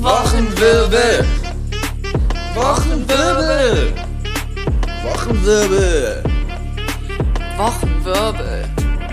Wochenwirbel. Wochenwirbel. Wochenwirbel. Wochenwirbel.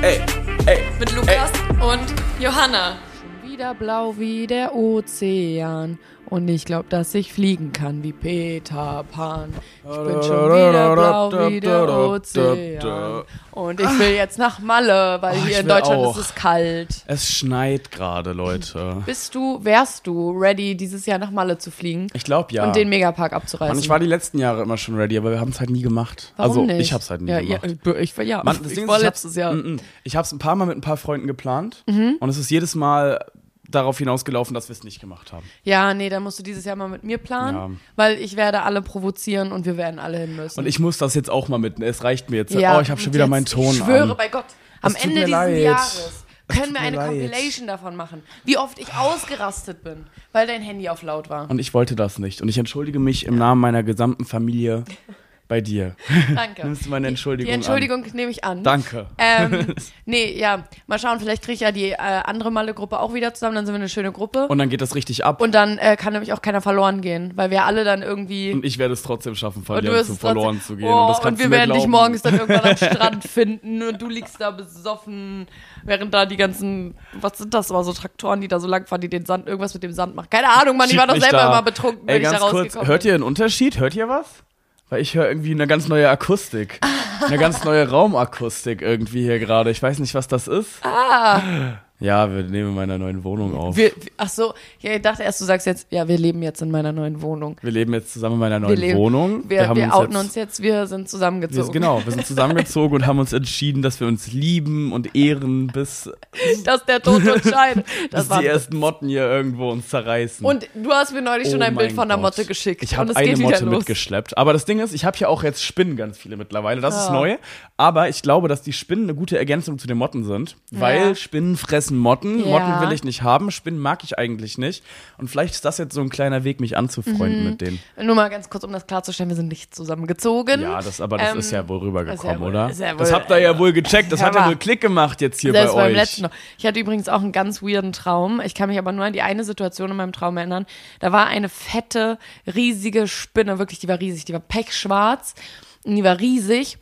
Ey, ey. Mit Lukas und Johanna. Wieder blau wie der Ozean. Und ich glaube, dass ich fliegen kann wie Peter Pan. Ich bin schon wieder blau wie der Ozean. Und ich will jetzt nach Malle, weil Oh, hier in Deutschland auch. ist es kalt. Es schneit gerade, Leute. Bist du, wärst du ready, dieses Jahr nach Malle zu fliegen Ich glaube ja. und den Megapark abzureißen? Mann, ich war die letzten Jahre immer schon ready, aber wir haben es halt nie gemacht. Warum also nicht? ich habe es halt nie ja, gemacht. Ja, ich, ja, Mann, ich war letztes hab's, Jahr. Mm, mm. Ich habe es ein paar Mal mit ein paar Freunden geplant Mhm. und es ist jedes Mal darauf hinausgelaufen, dass wir es nicht gemacht haben. Ja, nee, dann musst du dieses Jahr mal mit mir planen, Ja. weil ich werde alle provozieren und wir werden alle hin müssen. Und ich muss das jetzt auch mal mitnehmen. Es reicht mir jetzt. Ja, oh, ich habe schon wieder jetzt, meinen Ton Ich schwöre an. bei Gott, am tut Ende dieses leid. Jahres Es können wir eine leid. Compilation davon machen, wie oft ich ausgerastet bin, weil dein Handy auf laut war. Und ich wollte das nicht. Und ich entschuldige mich im Namen meiner gesamten Familie bei dir. Danke. Nimmst du meine Entschuldigung Die Entschuldigung nehme ich an. Danke. Ähm, nee, ja, mal schauen, vielleicht kriege ich ja die äh, andere Malle-Gruppe auch wieder zusammen, dann sind wir eine schöne Gruppe. Und, Und dann geht das richtig ab. dann äh, kann nämlich auch keiner verloren gehen, weil wir alle dann irgendwie... Und ich werde es trotzdem schaffen, Und verlieren zu verloren zu gehen. Oh, und das und kannst wir werden dich glauben. morgens dann irgendwann am Strand finden und du liegst da besoffen, während da die ganzen, was sind das, aber so Traktoren, die da so lang fahren, die den Sand, irgendwas mit dem Sand machen. Keine Ahnung, Mann, ich war doch selber da. immer betrunken, wenn Ey, ich da ganz kurz, rausgekommen hört ihr einen Unterschied? Hört ihr was? Weil ich höre irgendwie eine ganz neue Akustik. Eine ganz neue Raumakustik irgendwie hier gerade. Ich weiß nicht, was das ist. Ah, Ja, wir nehmen in meiner neuen Wohnung auf. wir, ach so, ja, ich dachte erst, du sagst jetzt, ja, wir leben jetzt in meiner neuen Wohnung. Wir leben jetzt zusammen in meiner Wir, neuen leben, Wohnung. wir, wir, haben outen jetzt, uns jetzt, wir sind Wir, zusammengezogen. genau, wir sind zusammengezogen und haben uns entschieden, dass wir uns lieben und ehren, bis, Dass der Tod uns scheidet. Das bis die ersten Motten hier irgendwo uns zerreißen. und du hast mir neulich schon Oh ein Bild von der Gott. Motte geschickt. Ich habe eine Motte mitgeschleppt. Aber das Ding ist, ich habe hier auch jetzt Spinnen ganz viele mittlerweile. Das ist Ja. neu. Aber ich glaube, dass die Spinnen eine gute Ergänzung zu den Motten sind. Weil Ja. Spinnen fressen Motten. Ja. Motten will ich nicht haben. Spinnen mag ich eigentlich nicht. Und vielleicht ist das jetzt so ein kleiner Weg, mich anzufreunden Mhm. mit denen. Nur mal ganz kurz, um das klarzustellen, wir sind nicht zusammengezogen. Ja, das, aber das Ähm, ist ja wohl rübergekommen, wohl- oder? ja das wohl- habt ihr ja wohl gecheckt. Das hat ja wohl Klick gemacht jetzt hier Selbst bei beim euch. letzten noch. Ich hatte übrigens auch einen ganz weirden Traum. Ich kann mich aber nur an die eine Situation in meinem Traum erinnern. Da war eine fette, riesige Spinne, wirklich, die war riesig, die war pechschwarz und die war riesig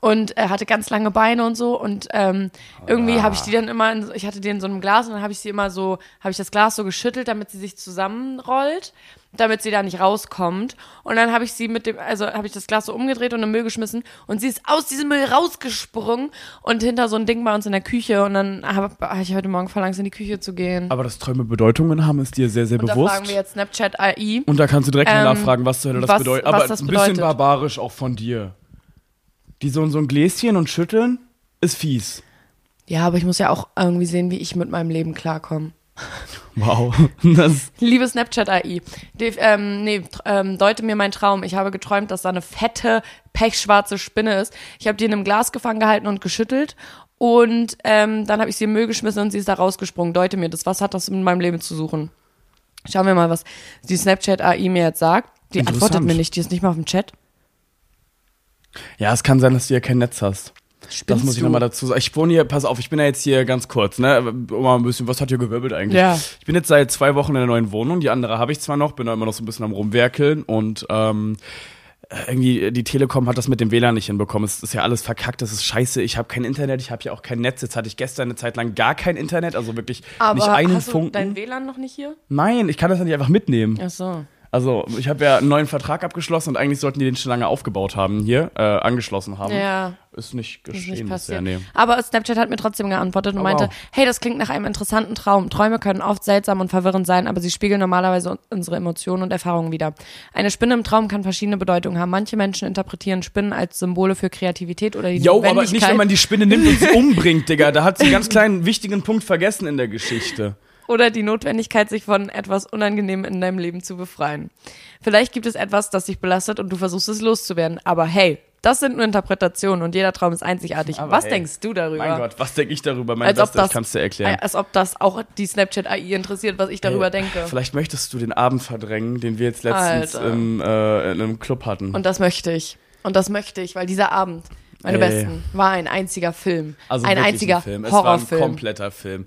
und äh, hatte ganz lange Beine und so und ähm, irgendwie habe ich die dann immer, in, so- ich hatte die in so einem Glas und dann habe ich sie immer so, habe ich das Glas so geschüttelt, damit sie sich zusammenrollt, damit sie da nicht rauskommt und dann habe ich sie mit dem, also habe ich das Glas so umgedreht und in den Müll geschmissen und sie ist aus diesem Müll rausgesprungen und hinter so ein Ding bei uns in der Küche und dann habe hab ich heute Morgen verlangt, in die Küche zu gehen. Aber dass Träume Bedeutungen haben, ist dir sehr, sehr und da bewusst. fragen wir jetzt Snapchat AI. Und da kannst du direkt Ähm, nachfragen, was zur Hölle das was- bedeutet. was Aber das ein bisschen bedeutet. barbarisch auch von dir. Die so, so ein Gläschen und schütteln ist fies. Ja, aber ich muss ja auch irgendwie sehen, wie ich mit meinem Leben klarkomme. Wow. Das, Liebe Snapchat AI, die, ähm, nee, ähm, deute mir meinen Traum. Ich habe geträumt, dass da eine fette, pechschwarze Spinne ist. Ich habe die in einem Glas gefangen gehalten und geschüttelt. Und ähm, dann habe ich sie im Müll geschmissen und sie ist da rausgesprungen. Deute mir das. Was hat das mit meinem Leben zu suchen? Schauen wir mal, was die Snapchat AI mir jetzt sagt. Die antwortet mir nicht. Die ist nicht mal auf dem Chat. Ja, es kann sein, dass du hier kein Netz hast. Das Spinnst muss ich du? nochmal dazu sagen. Ich wohne hier, pass auf, ich bin ja jetzt hier ganz kurz, ne? Mal ein bisschen, was hat hier gewirbelt eigentlich? Ja. Ich bin jetzt seit zwei Wochen in der neuen Wohnung. Die andere habe ich zwar noch, bin da immer noch so ein bisschen am rumwerkeln und ähm, irgendwie die Telekom hat das mit dem WLAN nicht hinbekommen. Es ist ja alles verkackt, das ist scheiße. Ich habe kein Internet, ich habe ja auch kein Netz. Jetzt hatte ich gestern eine Zeit lang gar kein Internet, also wirklich Aber nicht einen hast du Funken. dein WLAN noch nicht hier? Nein, ich kann das ja nicht einfach mitnehmen. Ach so. Also, ich habe ja einen neuen Vertrag abgeschlossen und eigentlich sollten die den schon lange aufgebaut haben hier, äh, angeschlossen haben. Ja. Ist nicht ist geschehen nicht bisher, nee. Aber Snapchat hat mir trotzdem geantwortet und Oh, meinte, wow. hey, das klingt nach einem interessanten Traum. Träume können oft seltsam und verwirrend sein, aber sie spiegeln normalerweise un- unsere Emotionen und Erfahrungen wider. Eine Spinne im Traum kann verschiedene Bedeutungen haben. Manche Menschen interpretieren Spinnen als Symbole für Kreativität oder die Jo, aber nicht, wenn man die Spinne nimmt und sie umbringt, Digga. Da hat sie einen ganz kleinen, wichtigen Punkt vergessen in der Geschichte. Oder die Notwendigkeit, sich von etwas Unangenehmem in deinem Leben zu befreien. Vielleicht gibt es etwas, das dich belastet und du versuchst es loszuwerden. Aber hey, das sind nur Interpretationen und jeder Traum ist einzigartig. Aber Was hey, denkst du darüber? Mein Gott, was denke ich darüber? Mein als ob das, ich kann's dir erklären. als ob das auch die Snapchat AI interessiert, was ich darüber Ey, denke. Vielleicht möchtest du den Abend verdrängen, den wir jetzt letztens im, äh, in einem Club hatten. Und das möchte ich. Und das möchte ich, weil dieser Abend meine Ey. besten. War ein einziger Film. Also ein einziger ein Film. Es war ein Horrorfilm. kompletter Film.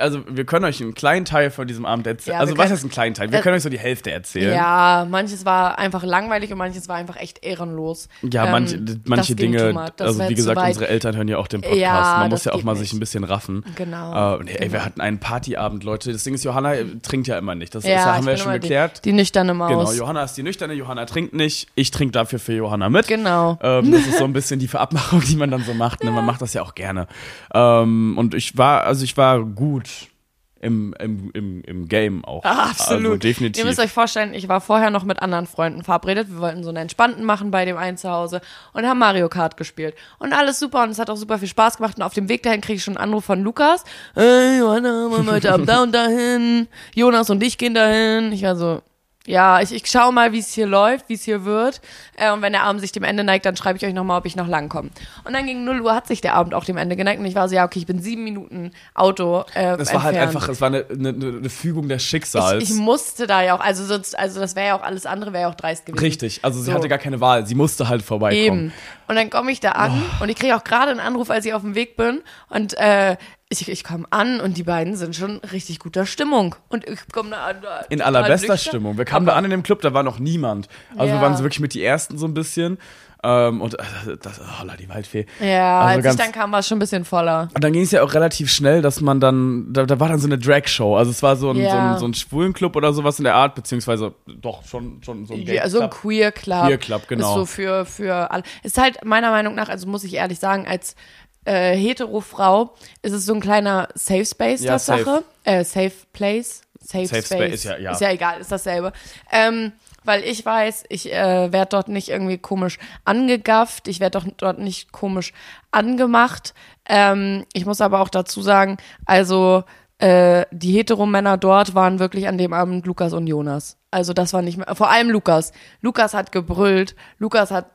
Also wir können euch einen kleinen Teil von diesem Abend erzählen. Ja, also was heißt einen kleinen Teil? Wir Äh, können euch so die Hälfte erzählen. Ja, manches war einfach langweilig und manches war einfach echt ehrenlos. Ja, Ähm, manche, das manche Dinge. Das also wie gesagt, unsere Eltern hören ja auch den Podcast. Ja, Man muss das ja auch mal nicht. sich ein bisschen raffen. Genau, Äh, und ey, wir hatten einen Partyabend, Leute. Das Ding ist, Johanna äh, trinkt ja immer nicht. Das ist, Ja, haben ich wir ja schon geklärt. Die, die nüchterne Maus. Genau, Johanna ist die nüchterne, Johanna trinkt nicht. Ich trinke dafür für Johanna mit. Genau. Ähm, das ist so ein bisschen die Verabmachung, die man dann so macht. Ne? Man macht das ja auch gerne. Ähm, und ich war, also ich war gut im, im, im, im Game auch. Ah, absolut. Also definitiv. Ihr müsst euch vorstellen, ich war vorher noch mit anderen Freunden verabredet. Wir wollten so einen entspannten machen bei dem einen zu Hause und haben Mario Kart gespielt. Und alles super und es hat auch super viel Spaß gemacht. Und auf dem Weg dahin kriege ich schon einen Anruf von Lukas. Hey, Johanna, wollen wir heute Abend da und dahin. Jonas und ich gehen dahin. Ich war so, ja, ich, ich schau mal, wie es hier läuft, wie es hier wird. Äh, und wenn der Abend sich dem Ende neigt, dann schreibe ich euch nochmal, ob ich noch lang komme. Und dann gegen 0 Uhr hat sich der Abend auch dem Ende geneigt. Und ich war so, ja, okay, ich bin sieben Minuten Auto äh, das war halt entfernt. einfach, es war eine, eine, eine Fügung des Schicksals. Ich, ich musste da ja auch, also sonst, also das wäre ja auch alles andere, wäre ja auch dreist gewesen. Richtig, also sie So. hatte gar keine Wahl. Sie musste halt vorbeikommen. Eben. Und dann komme ich da an und ich kriege auch gerade einen Anruf, als ich auf dem Weg bin. Und äh, ich, ich komme an und die beiden sind schon richtig guter Stimmung. Und ich komme da an. In allerbester nüchtern. Stimmung. Wir kamen da an in dem Club, da war noch niemand. Also wir Ja. waren so wirklich mit die Ersten so ein bisschen. Ähm, und äh, das, oh, die Waldfee. Ja, Also als ich ganz- dann kam, war es schon ein bisschen voller. Und dann ging es ja auch relativ schnell, dass man dann, da, da war dann so eine Drag-Show. Also es war so ein, so, Ja. ein, so ein Schwulenclub oder sowas in der Art, beziehungsweise doch schon, schon so ein Ja, so ein. Queer Club. Queer Club, genau. Ist so für, für alle. Ist halt meiner Meinung nach, also muss ich ehrlich sagen, als äh, hetero-Frau ist es so ein kleiner Safe Space, Ja, das safe. Sache. Äh, safe Place. Safe, Safe Space. Space, ist ja- ja. Ist ja egal, ist dasselbe. Ähm, weil ich weiß, ich äh, werde dort nicht irgendwie komisch angegafft, ich werde doch dort nicht komisch angemacht. Ähm, ich muss aber auch dazu sagen, also äh, die Heteromänner dort waren wirklich an dem Abend Lukas und Jonas. Also das war nicht mehr, vor allem Lukas. Lukas hat gebrüllt, Lukas hat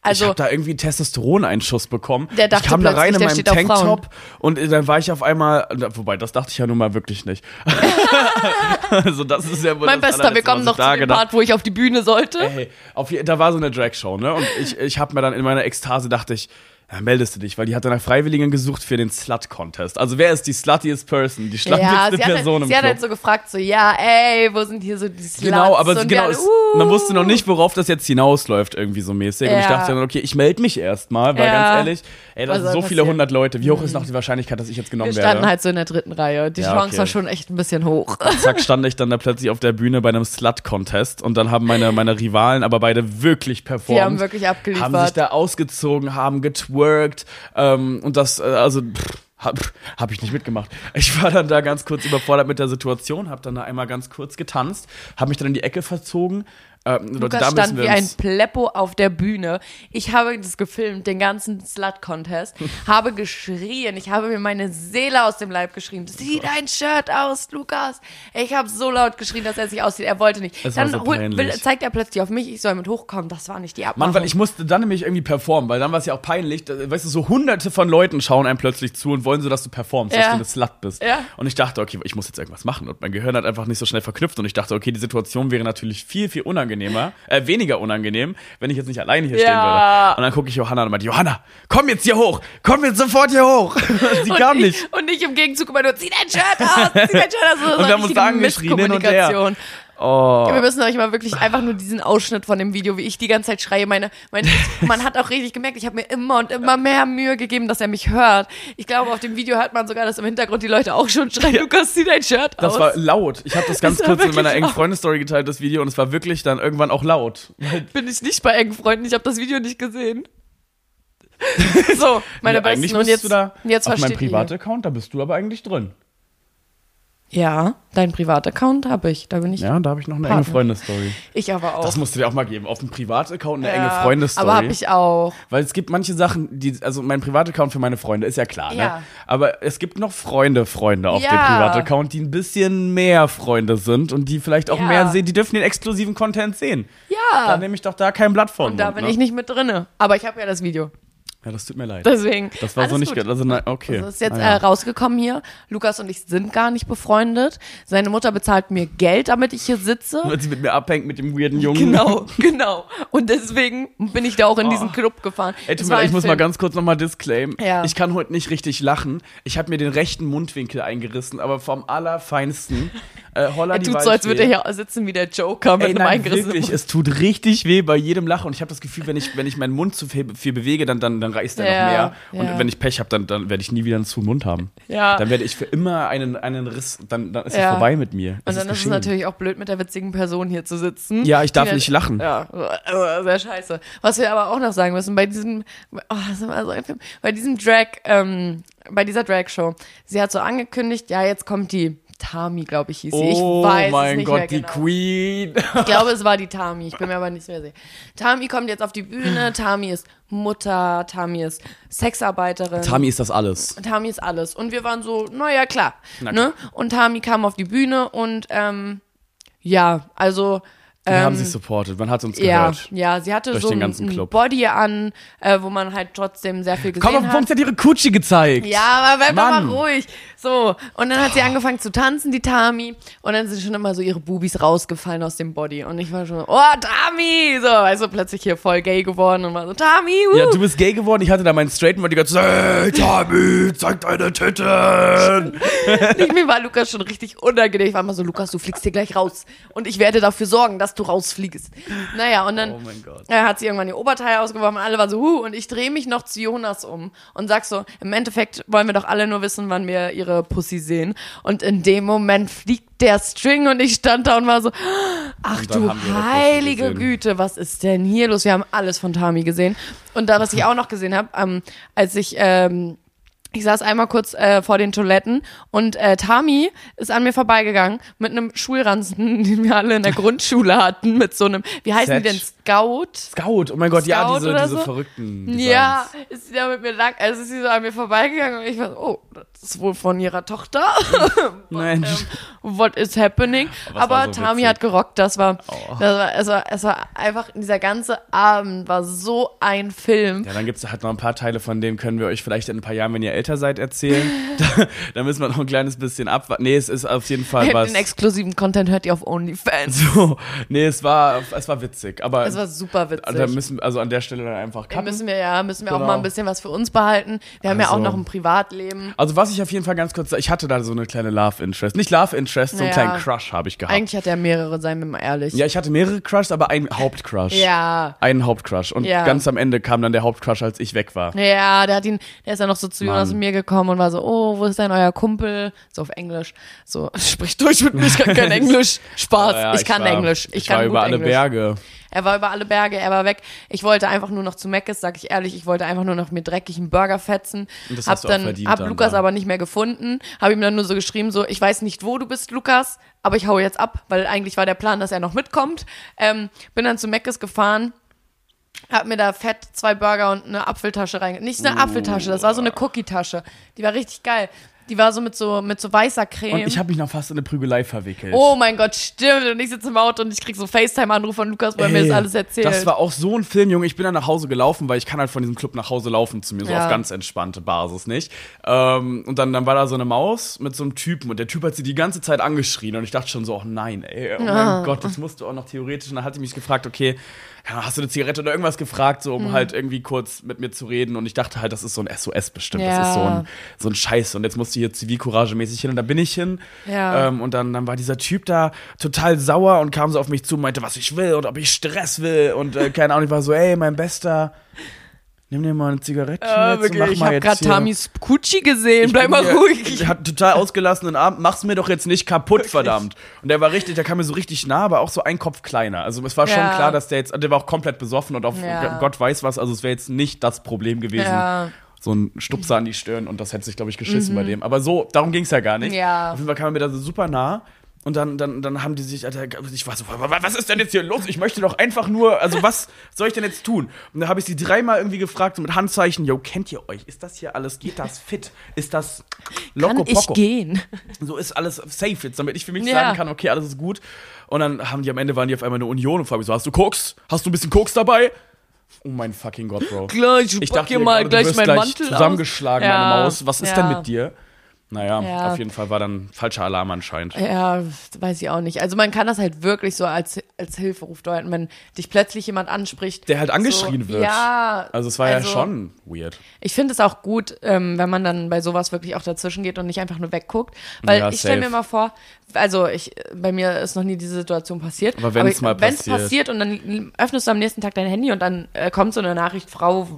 ich also habe da irgendwie einen Testosteroneinschuss bekommen. Der dachte ich kam da rein in meinem Tanktop und dann war ich auf einmal, wobei, das dachte ich ja nun mal wirklich nicht. also das ist ja wohl mein Bester, wir kommen noch ich zu dem gedacht Part, wo ich auf die Bühne sollte. Ey, auf, da war so eine Drag-Show, ne? Und ich, ich habe mir dann in meiner Ekstase dachte ich, ja, meldest du dich, weil die hat dann nach Freiwilligen gesucht für den Slut-Contest. Also wer ist die sluttiest Person, die ja, schlammpigste sie hat, Person halt, im sie hat Club? halt so gefragt, so, ja, ey, wo sind hier so die Sluts? Genau, aber und genau, alle, uh. man wusste noch nicht, worauf das jetzt hinausläuft, irgendwie so mäßig. Und ich Ja. dachte dann, okay, ich melde mich erstmal, weil Ja. ganz ehrlich, ey, das sind so viele hundert Leute. Wie hoch ist noch die Wahrscheinlichkeit, dass ich jetzt genommen Wir standen werde? halt so in der dritten Reihe. Die Ja, Chance okay. war schon echt ein bisschen hoch. Zack, stand ich dann da plötzlich auf der Bühne bei einem Slut-Contest und dann haben meine, meine Rivalen aber beide wirklich performt. Die haben wirklich abgeliefert. Haben sich da ausgezogen, haben getwerkt ähm, und das, äh, also pff, hab, hab ich nicht mitgemacht. Ich war dann da ganz kurz überfordert mit der Situation, hab dann da einmal ganz kurz getanzt, hab mich dann in die Ecke verzogen. Ähm, Leute, Lukas müssen stand wie ein Pleppo auf der Bühne. Ich habe das gefilmt, den ganzen Slut-Contest, habe geschrien. Ich habe mir meine Seele aus dem Leib geschrien. Sieh dein Shirt aus, Lukas. Ich habe so laut geschrien, dass er sich aussieht. Er wollte nicht. Es Dann so holt- will, zeigt er plötzlich auf mich, ich soll mit hochkommen. Das war nicht die Abmachung. Mann, weil ich musste dann nämlich irgendwie performen, weil dann war es ja auch peinlich. Weißt du, so hunderte von Leuten schauen einem plötzlich zu und wollen so, dass du performst, dass Ja. du eine Slut bist. Ja. Und ich dachte, okay, ich muss jetzt irgendwas machen. Und mein Gehirn hat einfach nicht so schnell verknüpft. Und ich dachte, okay, die Situation wäre natürlich viel, viel unangenehmer, äh, weniger unangenehm, wenn ich jetzt nicht alleine hier stehen Ja. würde. Und dann gucke ich Johanna und meinte, Johanna, komm jetzt hier hoch! Komm jetzt sofort hier hoch! Sie kam und nicht. Ich, und ich im Gegenzug immer nur, zieh dein Shirt aus, zieh dein Shirt aus. So Und wir haben uns angeschrien hin und her. Oh. Wir müssen euch mal wirklich einfach nur diesen Ausschnitt von dem Video, wie ich die ganze Zeit schreie. Meine, meine, man hat auch richtig gemerkt, ich habe mir immer und immer mehr Mühe gegeben, dass er mich hört. Ich glaube, auf dem Video hört man sogar, dass im Hintergrund die Leute auch schon schreien, Lukas, zieh dein Shirt aus. Das war laut. Ich habe das ganz Das kurz in meiner engen. Freundestory geteilt, das Video, und es war wirklich dann irgendwann auch laut. Bin ich nicht bei engen Freunden, ich habe das Video nicht gesehen. So, meine Ja, eigentlich Besten. Und jetzt, du da jetzt auf meinem. Privataccount, da bist du aber eigentlich drin. Ja, dein Privataccount habe ich. Da bin ich. Ja, da habe ich noch eine Partner. enge Freundestory. Ich aber auch. Das musst du dir auch mal geben. Auf dem Privataccount eine enge Ja, Freundestory. Aber habe ich auch. Weil es gibt manche Sachen, die, also mein Privataccount für meine Freunde ist ja klar, ne? Ja. Aber es gibt noch Freunde, Freunde auf Ja. dem Privataccount, die ein bisschen mehr Freunde sind und die vielleicht auch mehr sehen, die dürfen den exklusiven Content sehen. Ja. Da nehme ich doch da kein Blatt von. Und da Mund, bin ne? ich nicht mit drinne. Aber ich habe ja das Video. Ja, das tut mir leid. Deswegen. Das war so nicht, gut. also na, okay. Das ist jetzt Naja. äh, rausgekommen hier. Lukas und ich sind gar nicht befreundet. Seine Mutter bezahlt mir Geld, damit ich hier sitze. Weil sie mit mir abhängt mit dem weirden Jungen. Genau, genau. Und deswegen bin ich da auch in diesen Club gefahren. Oh. Ey, tut mir ich ein muss mal Film. ganz kurz nochmal disclaim. Ja. Ich kann heute nicht richtig lachen. Ich habe mir den rechten Mundwinkel eingerissen, aber vom allerfeinsten. Äh, Holla Er tut so, als würde er Waldfee. hier sitzen wie der Joker mit Ey, einem nein, wirklich, Mund. es tut richtig weh bei jedem Lachen und ich habe das Gefühl, wenn ich, wenn ich meinen Mund zu viel, viel bewege, dann, dann, dann reißt er Ja, noch mehr. Und ja. wenn ich Pech habe, dann, dann werde ich nie wieder einen zu Mund haben. Ja. Dann werde ich für immer einen, einen Riss, dann, dann ist es vorbei mit mir. Und dann ist es geschehen. natürlich auch blöd, mit der witzigen Person hier zu sitzen. Ja, ich darf nicht lachen. Ja, sehr scheiße. Was wir aber auch noch sagen müssen, bei diesem, oh, das ist immer so ein Film, bei diesem Drag, ähm, bei dieser Drag-Show, sie hat so angekündigt, ja, jetzt kommt die Tami, glaube ich, hieß sie. Oh ich weiß mein es nicht Gott, mehr die genau. Queen. Ich glaube, es war die Tami. Ich bin mir aber nicht mehr sicher. Tami kommt jetzt auf die Bühne. Tami ist Mutter. Tami ist Sexarbeiterin. Tami ist das alles. Tami ist alles. Und wir waren so, naja, klar. Na Ne? Und Tami kam auf die Bühne und ähm, ja, also Wir haben ähm, sie supported. Man hat uns ja, gehört. ja, sie hatte Durch so den ganzen Club. Body an, äh, wo man halt trotzdem sehr viel gesehen Komm auf hat. Punkt, sie hat ihre Kutschi gezeigt. Ja, aber bleib doch mal Mann. ruhig. So, und dann hat sie angefangen zu tanzen, die Tami. Und dann sind schon immer so ihre Bubis rausgefallen aus dem Body. Und ich war schon, oh, Tami! So, du, plötzlich hier voll gay geworden und war so, Tami, wuh! Ja, du bist gay geworden. Ich hatte da meinen Straighten, weil die ganze Zeit, hey, Tami, zeig deine Titten. Ich, mir war Lukas schon richtig unangenehm. Ich war immer so, Lukas, du fliegst hier gleich raus. Und ich werde dafür sorgen, dass du rausfliegst. Naja, und dann Oh äh, hat sie irgendwann ihr Oberteil ausgeworfen. Alle waren so, huh, und ich drehe mich noch zu Jonas um und sag so, im Endeffekt wollen wir doch alle nur wissen, wann wir ihre Pussy sehen. Und in dem Moment fliegt der String und ich stand da und war so, ach du heilige. Güte, was ist denn hier los? Wir haben alles von Tami gesehen. Und da, was ich auch noch gesehen habe, ähm, als ich, ähm, ich saß einmal kurz äh, vor den Toiletten und äh, Tami ist an mir vorbeigegangen mit einem Schulranzen, den wir alle in der Grundschule hatten, mit so einem, wie heißen die denn. Scout? Scout, oh mein Gott, ja, Scout diese, oder diese so? verrückten Designs. Ja, ist sie da mit mir lang, also ist sie so an mir vorbeigegangen und ich war so, oh, das ist wohl von ihrer Tochter. Mensch. What is happening? Aber so Tami witzig. Oh. hat gerockt, das war, das war, es war, es war einfach, dieser ganze Abend war so ein Film. Ja, dann gibt es halt noch ein paar Teile, von denen können wir euch vielleicht in ein paar Jahren, wenn ihr älter seid, erzählen. da, da müssen wir noch ein kleines bisschen abwarten. Nee, es ist auf jeden Fall was. Den exklusiven Content hört ihr auf OnlyFans. So, nee, es war, es war witzig. Aber Es war super witzig. da müssen, also an der Stelle dann einfach Da cutten. müssen wir ja, müssen wir auch Genau. mal ein bisschen was für uns behalten. Wir haben ja auch Also- noch ein Privatleben. Also was ich auf jeden Fall ganz kurz, ich hatte da so eine kleine Love Interest. Nicht Love Interest, so einen Naja. kleinen Crush habe ich gehabt. Eigentlich hat er mehrere, seien wir mal ehrlich. Ja, ich hatte mehrere Crushs, aber einen Hauptcrush. Ja. Einen Hauptcrush. Und Ja. ganz am Ende kam dann der Hauptcrush, als ich weg war. Ja, der hat ihn, der ist dann noch so zu. Jonas und mir gekommen und war so, oh, wo ist denn euer Kumpel? So auf Englisch. So, sprich durch mit mir, ich kann kein Englisch. Spaß, Ja, ich kann war, Englisch. Ich, Ich, kann war über alle Englisch. Berge. Er war über alle Berge, er war weg. Ich wollte einfach nur noch zu Meckes, sag ich ehrlich, ich wollte einfach nur noch mir dreckigen Burger fetzen. Und das hab hast du dann, verdient hab dann, Lukas ja. aber nicht mehr gefunden, habe ihm dann nur so geschrieben, so, ich weiß nicht, wo du bist, Lukas, aber ich hau jetzt ab, weil eigentlich war der Plan, dass er noch mitkommt. Ähm, bin dann zu Meckes gefahren, hab mir da fett zwei Burger und eine Apfeltasche rein. Nicht eine Apfeltasche, das war so eine Cookie-Tasche. Die war richtig geil. Die war so mit so mit so weißer Creme. Und ich habe mich noch fast in eine Prügelei verwickelt. oh mein Gott, stimmt. Und ich sitze im Auto und ich krieg so FaceTime-Anruf von Lukas, wo er mir das alles erzählt. Das war auch so ein Film, Junge. Ich bin dann nach Hause gelaufen, weil ich kann halt von diesem Club nach Hause laufen zu mir, so Ja. auf ganz entspannte Basis, nicht? Ähm, und dann, dann war da so eine Maus mit so einem Typen und der Typ hat sie die ganze Zeit angeschrien und ich dachte schon so, oh nein, ey, oh mein Gott, das musst du auch noch theoretisch. Und dann hat sie mich gefragt, okay, hast du eine Zigarette oder irgendwas gefragt, so um Mhm. halt irgendwie kurz mit mir zu reden. Und ich dachte halt, das ist so ein SOS bestimmt. Das Ja. ist so ein, so ein Scheiß. Und jetzt musst du hier zivilcouragemäßig hin. Und da bin ich hin. Ja. Ähm, und dann, dann war dieser Typ da total sauer und kam so auf mich zu und meinte, was ich will und ob ich Stress will. Und äh, keine Ahnung, ich war so, ey, mein Bester, nimm dir mal eine Zigarette äh, jetzt und wirklich, mach ich mal hab jetzt grad. Tamis Gucci gesehen. Ich Bleib mal hier- ruhig. Ich hatte total ausgelassenen Abend. Mach's mir doch jetzt nicht kaputt, verdammt. Und der war richtig, der kam mir so richtig nah, aber auch so ein Kopf kleiner. Also es war schon Ja. klar, dass der jetzt, der war auch komplett besoffen und auf Ja. Gott weiß was. Also es wäre jetzt nicht das Problem gewesen. Ja. Mhm. So ein Stupser an die Stirn und das hätte sich, glaube ich, geschissen bei dem. Aber so, darum ging's ja gar nicht. Ja. Auf jeden Fall kam er mir da so super nah. Und dann, dann, dann haben die sich, Alter, ich war so, was ist denn jetzt hier los? Ich möchte doch einfach nur, also was soll ich denn jetzt tun? Und dann habe ich sie dreimal irgendwie gefragt, so mit Handzeichen, yo, kennt ihr euch? Ist das hier alles, geht das fit? Ist das loco Kann ich gehen? So ist alles safe jetzt, damit ich für mich Ja. sagen kann, okay, alles ist gut. Und dann haben die am Ende waren die auf einmal eine Union und frage mich so, hast du Koks? Hast du ein bisschen Koks dabei? Oh mein fucking Gott, Bro. Gleich, Ich dachte hier mal gleich meinen gleich Mantel zusammengeschlagen, Ja, meine Maus. Was ist ja. denn mit dir? Naja, Ja. auf jeden Fall war dann falscher Alarm anscheinend. Ja, weiß ich auch nicht. Also man kann das halt wirklich so als, als Hilferuf deuten, wenn dich plötzlich jemand anspricht. Der halt angeschrien so, wird. Ja. Also es war ja schon weird. Ich finde es auch gut, ähm, wenn man dann bei sowas wirklich auch dazwischen geht und nicht einfach nur wegguckt. Weil Ja, ich stelle mir mal vor, also ich, bei mir ist noch nie diese Situation passiert. Aber wenn's ich- mal wenn's passiert. passiert und dann öffnest du am nächsten Tag dein Handy und dann äh, kommt so eine Nachricht, Frau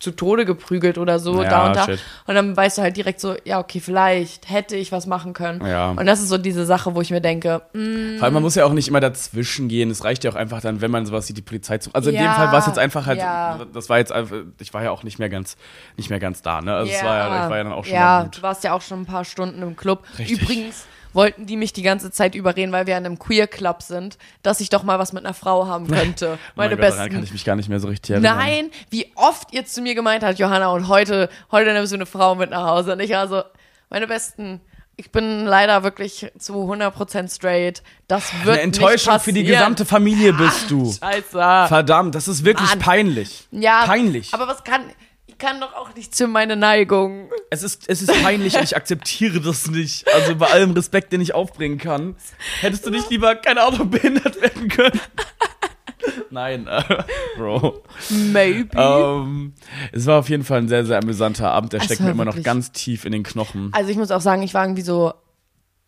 zu Tode geprügelt oder so, Ja, da und da. shit. Und dann weißt du halt direkt so, ja, okay, vielleicht hätte ich was machen können. Ja. Und das ist so diese Sache, wo ich mir denke, mm, Vor allem, man muss ja auch nicht immer dazwischen gehen. Es reicht ja auch einfach dann, wenn man sowas sieht, die Polizei zu. Also in Ja, dem Fall war es jetzt einfach halt, ja. das war jetzt einfach, ich war ja auch nicht mehr ganz, nicht mehr ganz da, ne? Also es war ja, ich war ja dann auch schon ja, du warst ja auch schon ein paar Stunden im Club. Richtig. Übrigens wollten die mich die ganze Zeit überreden, weil wir in einem Queer Club sind, dass ich doch mal was mit einer Frau haben könnte. Oh Meine mein Gott, daran besten. kann ich mich gar nicht mehr so richtig erinnern. Nein, wie oft ihr zu mir gemeint habt, Johanna, und heute, heute nimmst du eine Frau mit nach Hause. Und ich also, meine besten, ich bin leider wirklich zu 100% straight. Das wird Eine Enttäuschung nicht für die gesamte Familie bist du. Scheiße. Verdammt, das ist wirklich Mann. peinlich. Ja, Peinlich. aber was kann, ich kann doch auch nicht zu meine Neigung. Es ist, es ist peinlich und ich akzeptiere das nicht. Also bei allem Respekt, den ich aufbringen kann. Hättest du nicht lieber, keine Ahnung, behindert werden können? Nein, äh, Bro. Maybe. Ähm, es war auf jeden Fall ein sehr, sehr amüsanter Abend. Der Es steckt mir immer noch wirklich- ganz tief in den Knochen. Also ich muss auch sagen, ich war irgendwie so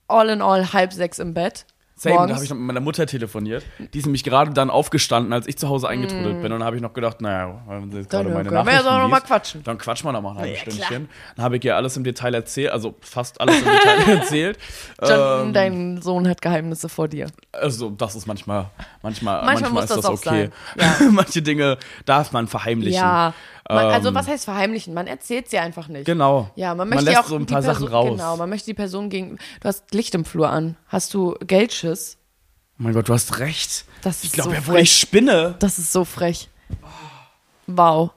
all in all halb sechs im Bett. Same, da morgens. habe ich noch mit meiner Mutter telefoniert. Die ist nämlich gerade dann aufgestanden, als ich zu Hause eingetrudelt bin. Und dann habe ich noch gedacht, naja, wenn sie jetzt gerade Mm. Dann meine Nachrichten noch mal liest, quatschen. Dann quatschen wir noch mal ein halbes Ja, klar. Stündchen. Dann habe ich ihr alles im Detail erzählt, also fast alles im Detail erzählt. John, Ähm, dein Sohn hat Geheimnisse vor dir. Also, das ist manchmal, manchmal, Manchmal manchmal, muss ist das das, auch okay. sein. Ja. Manche Dinge darf man verheimlichen. Ja. Man, also Ähm, was heißt verheimlichen? Man erzählt sie einfach nicht. Genau. Ja, man Man möchte lässt ja auch so ein die paar Person, Sachen raus. Genau, man möchte die Person gegen. Du hast Licht im Flur an. Hast du Geldschiss? Oh mein Gott, du hast recht. Das Ich glaube so ja wohl, ich spinne. Das ist so frech. Wow.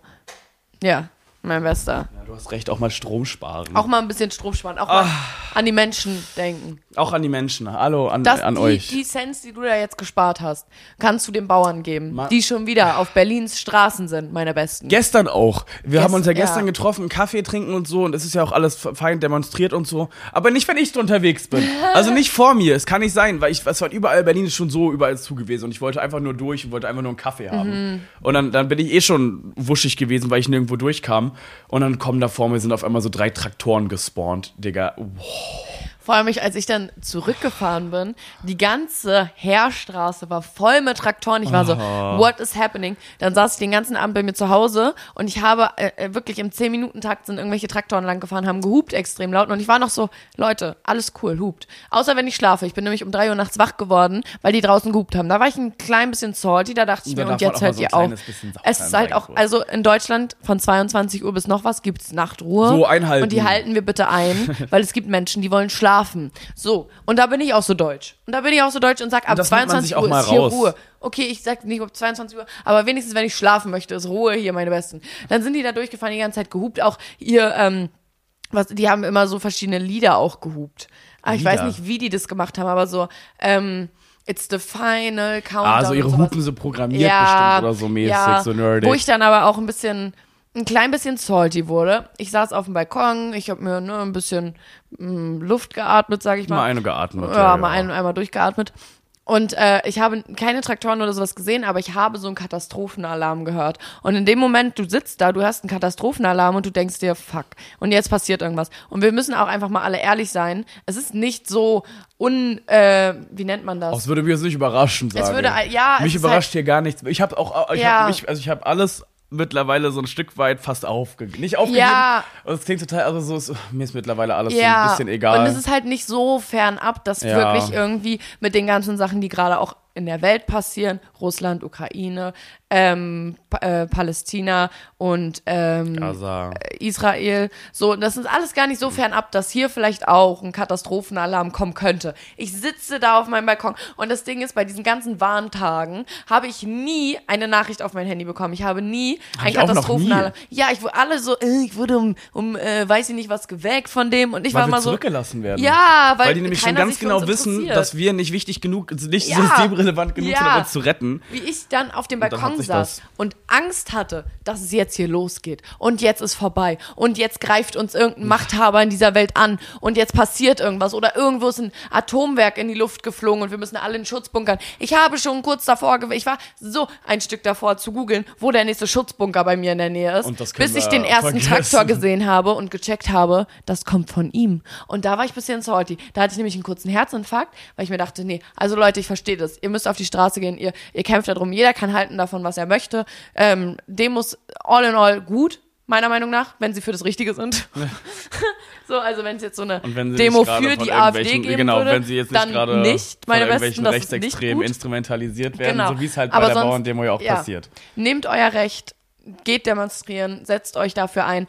Ja, mein Bester. Ja, du hast recht, auch mal Strom sparen. Auch mal ein bisschen Strom sparen, auch Ah. mal an die Menschen denken. Auch an die Menschen. Hallo, an, Das, an die, euch. die Cents, die du da jetzt gespart hast, kannst du den Bauern geben, Ma- die schon wieder auf Berlins Straßen sind, meine Besten. Gestern auch. Wir Gest- haben uns ja gestern ja. getroffen, Kaffee trinken und so und es ist ja auch alles fein demonstriert und so. Aber nicht, wenn ich unterwegs bin. Also nicht vor mir. Es kann nicht sein, weil ich, es war überall, Berlin ist schon so überall zu gewesen und ich wollte einfach nur durch und wollte einfach nur einen Kaffee haben. Mhm. Und dann, dann bin ich eh schon wuschig gewesen, weil ich nirgendwo durchkam. Und dann kommen da vor mir, sind auf einmal so drei Traktoren gespawnt. Digga, wow. Vor allem, als ich dann zurückgefahren bin, die ganze Heerstraße war voll mit Traktoren. Ich war so, what is happening? Dann saß ich den ganzen Abend bei mir zu Hause und ich habe äh, äh, wirklich im 10-Minuten-Takt sind irgendwelche Traktoren lang gefahren, haben gehupt extrem laut und ich war noch so, Leute, alles cool, hupt. Außer wenn ich schlafe. Ich bin nämlich um 3 Uhr nachts wach geworden, weil die draußen gehupt haben. Da war ich ein klein bisschen salty, da dachte ich mir, und jetzt hört so ihr auf. Es ist halt auch, also in Deutschland von 22 Uhr bis noch was gibt's Nachtruhe. So einhalten. Und die halten wir bitte ein, weil es gibt Menschen, die wollen schlafen. So, und da bin ich auch so deutsch. Und da bin ich auch so deutsch und sag, ab man 22 sich auch Uhr ist hier raus. Ruhe. Okay, ich sag nicht ab 22 Uhr, aber wenigstens, wenn ich schlafen möchte, ist Ruhe hier, meine Besten. Dann sind die da durchgefahren, die ganze Zeit gehupt. Auch ihr, ähm, was, die haben immer so verschiedene Lieder auch gehupt. Aber ich weiß nicht, wie die das gemacht haben, aber so, ähm, It's the final countdown. Ah, so ihre und. Hupen so programmiert bestimmt oder so mäßig, so nerdig. Wo ich dann aber auch ein bisschen, ein klein bisschen salty wurde. Ich saß auf dem Balkon, ich habe mir ne, ein bisschen mh, Luft geatmet, sage ich mal. mal eine geatmet. ja, mal ein, einmal durchgeatmet. Und äh, ich habe keine Traktoren oder sowas gesehen, aber ich habe so einen Katastrophenalarm gehört. Und in dem Moment, du sitzt da, du hast einen Katastrophenalarm und du denkst dir, fuck, und jetzt passiert irgendwas. Und wir müssen auch einfach mal alle ehrlich sein. Es ist nicht so un, äh, wie nennt man das? Das würde mich jetzt nicht überraschen sagen. würde, ja, es mich überrascht halt- hier gar nichts. Ich habe auch, ich Ja. hab mich, also ich habe alles mittlerweile so ein Stück weit fast aufgegeben. Nicht aufgegeben. Ja. Und es klingt total, also so, ist, mir ist mittlerweile alles so ja, ein bisschen egal. Und es ist halt nicht so fernab, dass Ja. wirklich irgendwie mit den ganzen Sachen, die gerade auch in der Welt passieren, Russland, Ukraine, ähm, Pa- äh, Palästina und ähm, Gaza. Israel, so, das ist alles gar nicht so fernab, dass hier vielleicht auch ein Katastrophenalarm kommen könnte. Ich sitze da auf meinem Balkon und das Ding ist, bei diesen ganzen Warntagen habe ich nie eine Nachricht auf mein Handy bekommen. Ich habe nie ein ich auch noch Katastrophenalarm. Ja, ich wurde alle so, äh, ich wurde um, um äh, weiß ich nicht was geweckt von dem und ich weil war mal so, zurückgelassen werden. ja, weil, Weil die nämlich schon ganz genau wissen, dass wir nicht wichtig genug, nicht Ja. Relevant genug sind, Ja. um uns zu retten. wie ich dann auf dem Balkon saß und Angst hatte, dass es jetzt hier losgeht und jetzt ist vorbei und jetzt greift uns irgendein Machthaber in dieser Welt an und jetzt passiert irgendwas oder irgendwo ist ein Atomwerk in die Luft geflogen und wir müssen alle in Schutzbunkern. Ich habe schon kurz davor, ich war so ein Stück davor zu googeln, wo der nächste Schutzbunker bei mir in der Nähe ist, bis ich den ersten vergessen. Traktor gesehen habe und gecheckt habe, das kommt von ihm. Und da war ich ein bisschen salty. Da hatte ich nämlich einen kurzen Herzinfarkt, weil ich mir dachte, nee, also Leute, ich verstehe das. Ihr müsst auf die Straße gehen, ihr, ihr kämpft darum. Jeder kann halten davon, was er möchte. Ähm, Demos all in all gut, meiner Meinung nach, wenn sie für das Richtige sind. so, also wenn es jetzt so eine Demo für die AfD geben genau, würde, wenn sie jetzt nicht dann gerade nicht, meine von Besten, irgendwelchen das ist nicht instrumentalisiert werden, Genau. so wie es halt bei Aber der sonst- Bauerndemo ja auch ja. passiert. Nehmt euer Recht, geht demonstrieren, setzt euch dafür ein.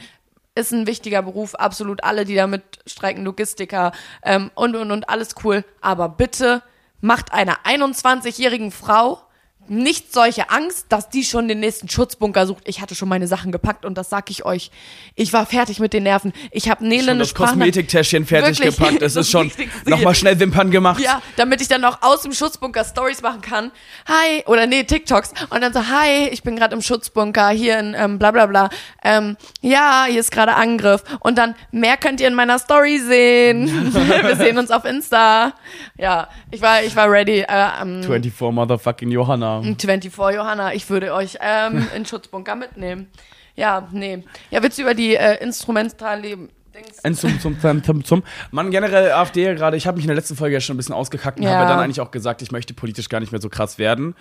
Ist ein wichtiger Beruf, absolut alle, die damit streiken, Logistiker ähm, und, und, und, alles cool. Aber bitte macht einer 21-jährigen Frau nicht solche Angst, dass die schon den nächsten Schutzbunker sucht. Ich hatte schon meine Sachen gepackt und das sag ich euch. Ich war fertig mit den Nerven. Ich habe Nele eine das Sprachnachricht- Kosmetiktäschchen fertig Wirklich, gepackt. Es ist schon nochmal schnell Wimpern gemacht. Ja, damit ich dann noch aus dem Schutzbunker Stories machen kann. Hi, oder nee, TikToks. Und dann so, hi, ich bin gerade im Schutzbunker, hier in ähm, bla bla bla. Ähm, ja, hier ist gerade Angriff. Und dann, mehr könnt ihr in meiner Story sehen. Wir sehen uns auf Insta. Ja, ich war, ich war ready. Äh, ähm, 24 Motherfucking Johanna. 24 Johanna, ich würde euch ähm, in Schutzbunker mitnehmen. Ja, nee. Ja, willst du über die äh, instrumentale Dings? Zum, zum, zum, zum, zum. Mann, generell AfD gerade, ich habe mich in der letzten Folge ja schon ein bisschen ausgekackt und Ja. habe ja dann eigentlich auch gesagt, ich möchte politisch gar nicht mehr so krass werden.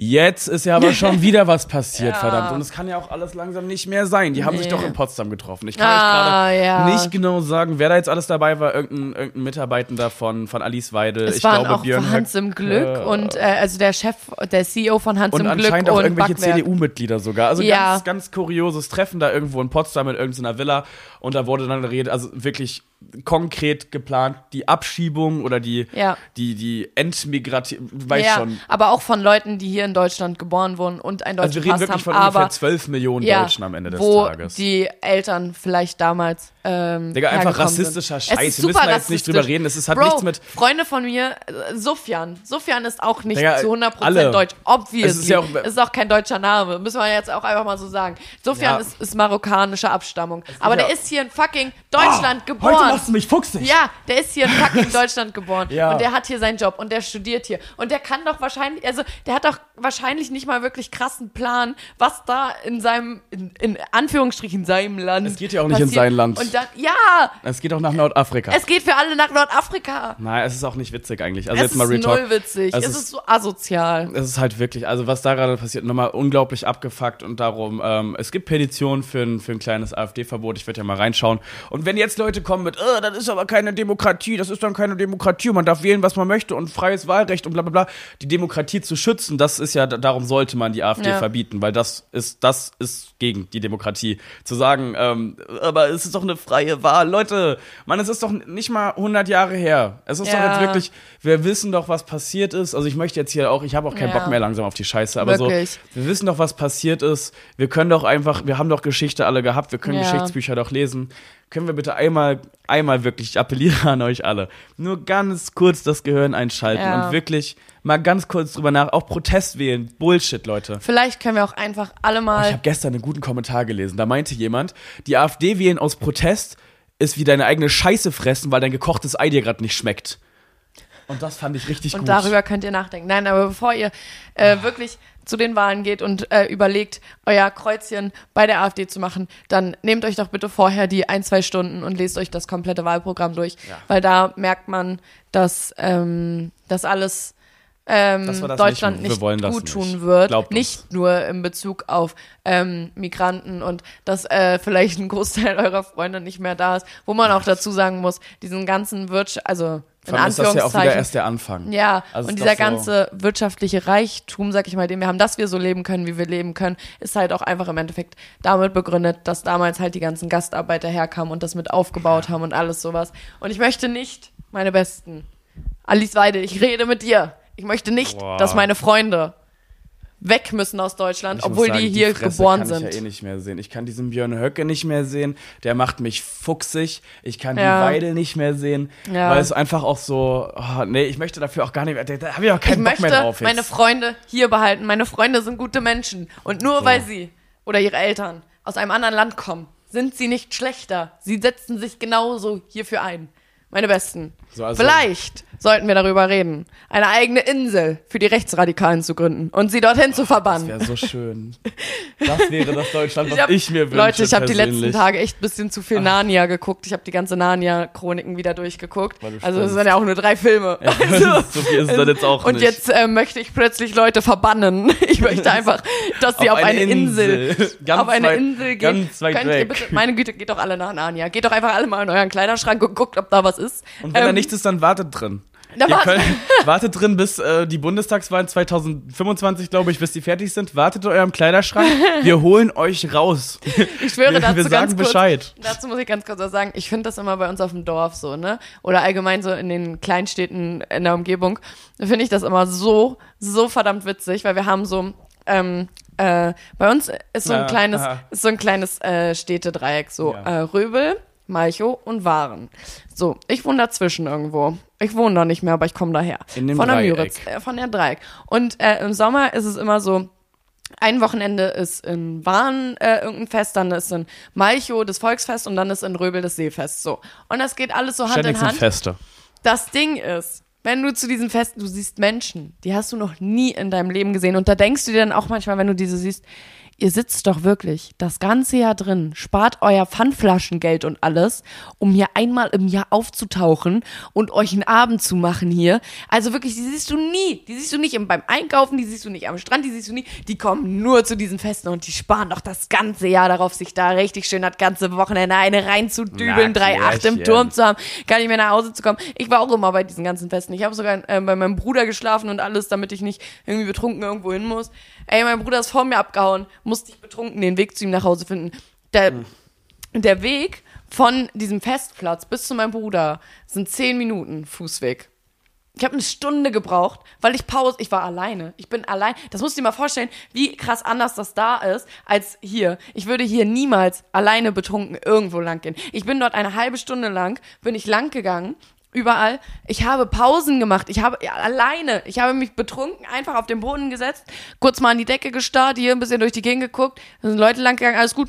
Jetzt ist ja aber schon wieder was passiert, Ja. verdammt. Und es kann ja auch alles langsam nicht mehr sein. Die haben sich Nee. doch in Potsdam getroffen. Ich kann Ah, euch gerade ja. nicht genau sagen, wer da jetzt alles dabei war. Irgendein, irgendein Mitarbeitender von, von Alice Weidel. Es ich waren glaube, auch Björn Hans im Glück und äh, also der Chef, der CEO von Hans und im Glück anscheinend auch und irgendwelche. CDU-Mitglieder sogar. Also Ja. ganz, ganz kurioses Treffen da irgendwo in Potsdam in irgendeiner Villa. Und da wurde dann geredet, also wirklich konkret geplant, die Abschiebung oder die, Ja. die, die Entmigration, weiß ja, schon. aber auch von Leuten, die hier in Deutschland geboren wurden und einen Also deutschen wir reden Pass wirklich von haben, ungefähr aber 12 Millionen Deutschen am Ende des wo Tages. die Eltern vielleicht damals ähm, Digga, einfach rassistischer sind. Scheiß. Es Wir müssen da jetzt nicht drüber reden. Es ist- hat Bro, nichts mit- Freunde von mir, äh, Sufjan. Sufjan ist auch nicht Digga, zu 100% alle. deutsch. Obviously. Es ist ja auch- es ist auch kein deutscher Name. Müssen wir jetzt auch einfach mal so sagen. Sufjan Ja. ist, ist marokkanischer Abstammung. Aber ja- der ist hier in fucking Deutschland Heute geboren. machst du mich fuchsig. Ja, der ist hier in fucking Deutschland geboren. Ja. Und der hat hier seinen Job und der studiert hier. Und der kann doch wahrscheinlich, also der hat doch wahrscheinlich nicht mal wirklich krassen Plan, was da in seinem, in, in Anführungsstrichen seinem Land. Es geht ja auch nicht in passiert. sein Land. Und dann, ja, Es geht auch nach Nordafrika. es geht für alle nach Nordafrika. Nein, es ist auch nicht witzig eigentlich. Also es jetzt mal ist Real Talk. null witzig. Es Es, ist- ist so asozial. Es ist halt wirklich, also was da gerade passiert, nochmal unglaublich abgefuckt und darum, ähm, es gibt Petitionen für ein, für ein kleines AfD-Verbot, ich werde ja mal reinschauen. Und wenn jetzt Leute kommen mit, äh, das ist aber keine Demokratie, das ist dann keine Demokratie, man darf wählen, was man möchte und freies Wahlrecht und bla bla bla, die Demokratie zu schützen, das ist ja, darum sollte man die AfD Ja. verbieten, weil das ist, das ist gegen die Demokratie. Zu sagen, ähm, aber es ist doch eine freie Wahl, Leute, man, es ist doch nicht mal 100 Jahre her. Es ist doch Ja. jetzt wirklich, wir wissen doch, was passiert ist. Also ich möchte jetzt hier auch, ich habe auch keinen Ja. Bock mehr langsam auf die Scheiße, aber Wirklich. so, wir wissen doch, was passiert ist. Wir können doch einfach, wir haben doch Geschichte alle gehabt, wir können Ja. Geschichtsbücher doch lesen. Können wir bitte einmal, einmal wirklich, ich appelliere an euch alle, nur ganz kurz das Gehirn einschalten Ja. und wirklich mal ganz kurz drüber nach, auch Protest wählen. Bullshit, Leute. Vielleicht können wir auch einfach alle Oh, ich mal. habe gestern einen guten Kommentar gelesen. Da meinte jemand, die AfD wählen aus Protest ist wie deine eigene Scheiße fressen, weil dein gekochtes Ei dir gerade nicht schmeckt. Und das fand ich richtig Und gut. darüber könnt ihr nachdenken. Nein, aber bevor ihr äh, wirklich zu den Wahlen geht und äh, überlegt, euer Kreuzchen bei der AfD zu machen, dann nehmt euch doch bitte vorher die ein, zwei Stunden und lest euch das komplette Wahlprogramm durch. Ja. Weil da merkt man, dass ähm, das alles ähm, das Deutschland nicht- nicht, gut nicht. tun wird. Glaubt uns. nicht nur in Bezug auf ähm, Migranten und dass äh, vielleicht ein Großteil eurer Freunde nicht mehr da ist. Wo man auch dazu sagen muss, diesen ganzen Wirtschaft, also in allem ist das ja auch wieder erst der Anfang. Ja, Also und dieser doch so- ganze wirtschaftliche Reichtum, sag ich mal, den wir haben, dass wir so leben können, wie wir leben können, ist halt auch einfach im Endeffekt damit begründet, dass damals halt die ganzen Gastarbeiter herkamen und das mit aufgebaut haben und alles sowas. Und ich möchte nicht, meine Besten, Alice Weide, ich rede mit dir. Ich möchte nicht, Boah. dass meine Freunde weg müssen aus Deutschland, Ich obwohl sagen, die hier Fresse geboren kann sind. Ich ja eh nicht mehr sehen. Ich kann diesen Björn Höcke nicht mehr sehen. Der macht mich fuchsig. Ich kann Ja. die Weidel nicht mehr sehen. Ja. Weil es einfach auch so, oh, nee, ich möchte dafür auch gar nicht mehr, da, da habe ich auch ich keinen Bock möchte mehr drauf jetzt. meine Freunde hier behalten. Meine Freunde sind gute Menschen. Und nur weil sie oder ihre Eltern aus einem anderen Land kommen, sind sie nicht schlechter. Sie setzen sich genauso hierfür ein. Meine Besten. So, also- Vielleicht sollten wir darüber reden, eine eigene Insel für die Rechtsradikalen zu gründen und sie dorhin zu das verbannen. wäre so schön. Das wäre das Deutschland, was hab- ich mir wünsche. Leute, ich habe die letzten. Tage echt ein bisschen zu viel Narnia geguckt. Ich habe die ganze Narnia-Chroniken wieder durchgeguckt. Du Also es sind ja auch nur drei Filme. Also, so viel ist es dann jetzt auch und nicht. jetzt äh, möchte ich plötzlich Leute verbannen. Ich möchte einfach, dass sie auf, eine, Insel, Ganz auf eine weit- Insel gehen. Könnt ihr weg. bitte, meine Güte, geht doch alle nach Narnia. Geht doch einfach alle mal in euren Kleiderschrank und guckt, ob da was ist. Und wenn da Ähm, nichts ist, dann wartet drin. Da Ihr wartet- könnt, wartet drin, bis äh, die Bundestagswahlen 2025, glaube ich, bis die fertig sind. Wartet in eurem Kleiderschrank. Wir holen euch raus. Ich schwöre wir, dazu wir ganz sagen kurz, Bescheid. Dazu muss ich ganz kurz was sagen. Ich finde das immer bei uns auf dem Dorf so, ne? Oder allgemein so in den Kleinstädten in der Umgebung. Da finde ich das immer so, so verdammt witzig, weil wir haben so, ähm, äh, bei uns ist so ein Ja, kleines, aha. ist so ein kleines äh, Städtedreieck, so Ja. äh, Röbel, Malchow und Waren. So, ich wohne dazwischen irgendwo. Ich wohne da nicht mehr, aber ich komme daher. In dem von der Dreieck. Müritz, äh, von der Dreieck. Und äh, im Sommer ist es immer so, ein Wochenende ist in Waren äh, irgendein Fest, dann ist in Malchow das Volksfest und dann ist in Röbel das Seefest. So. Und das geht alles so Hand Ständig in sind Hand. Feste. Das Ding ist, wenn du zu diesen Festen, du siehst Menschen, die hast du noch nie in deinem Leben gesehen. Und da denkst du dir dann auch manchmal, wenn du diese siehst, ihr sitzt doch wirklich das ganze Jahr drin, spart euer Pfandflaschengeld und alles, um hier einmal im Jahr aufzutauchen und euch einen Abend zu machen hier. Also wirklich, die siehst du nie. Die siehst du nicht im, beim Einkaufen, die siehst du nicht am Strand, die siehst du nie. Die kommen nur zu diesen Festen und die sparen doch das ganze Jahr darauf, sich da richtig schön das ganze Wochenende eine reinzudübeln, drei Acht im. Turm zu haben, gar nicht mehr nach Hause zu kommen. Ich war auch immer bei diesen ganzen Festen. Ich habe sogar äh, bei meinem Bruder geschlafen und alles, damit ich nicht irgendwie betrunken irgendwo hin muss. Ey, mein Bruder ist vor mir abgehauen, musste ich betrunken den Weg zu ihm nach Hause finden. Der, der Weg von diesem Festplatz bis zu meinem Bruder sind zehn Minuten Fußweg. Ich habe eine Stunde gebraucht, weil ich Pause, ich war alleine. Ich bin allein. Das musst du dir mal vorstellen, wie krass anders das da ist als hier. Ich würde hier niemals alleine betrunken irgendwo lang gehen. Ich bin dort eine halbe Stunde lang, bin ich lang gegangen, überall. Ich habe Pausen gemacht. Ich habe ja, alleine, ich habe mich betrunken einfach auf den Boden gesetzt, kurz mal an die Decke gestarrt, hier ein bisschen durch die Gegend geguckt. Da sind Leute lang gegangen, alles gut.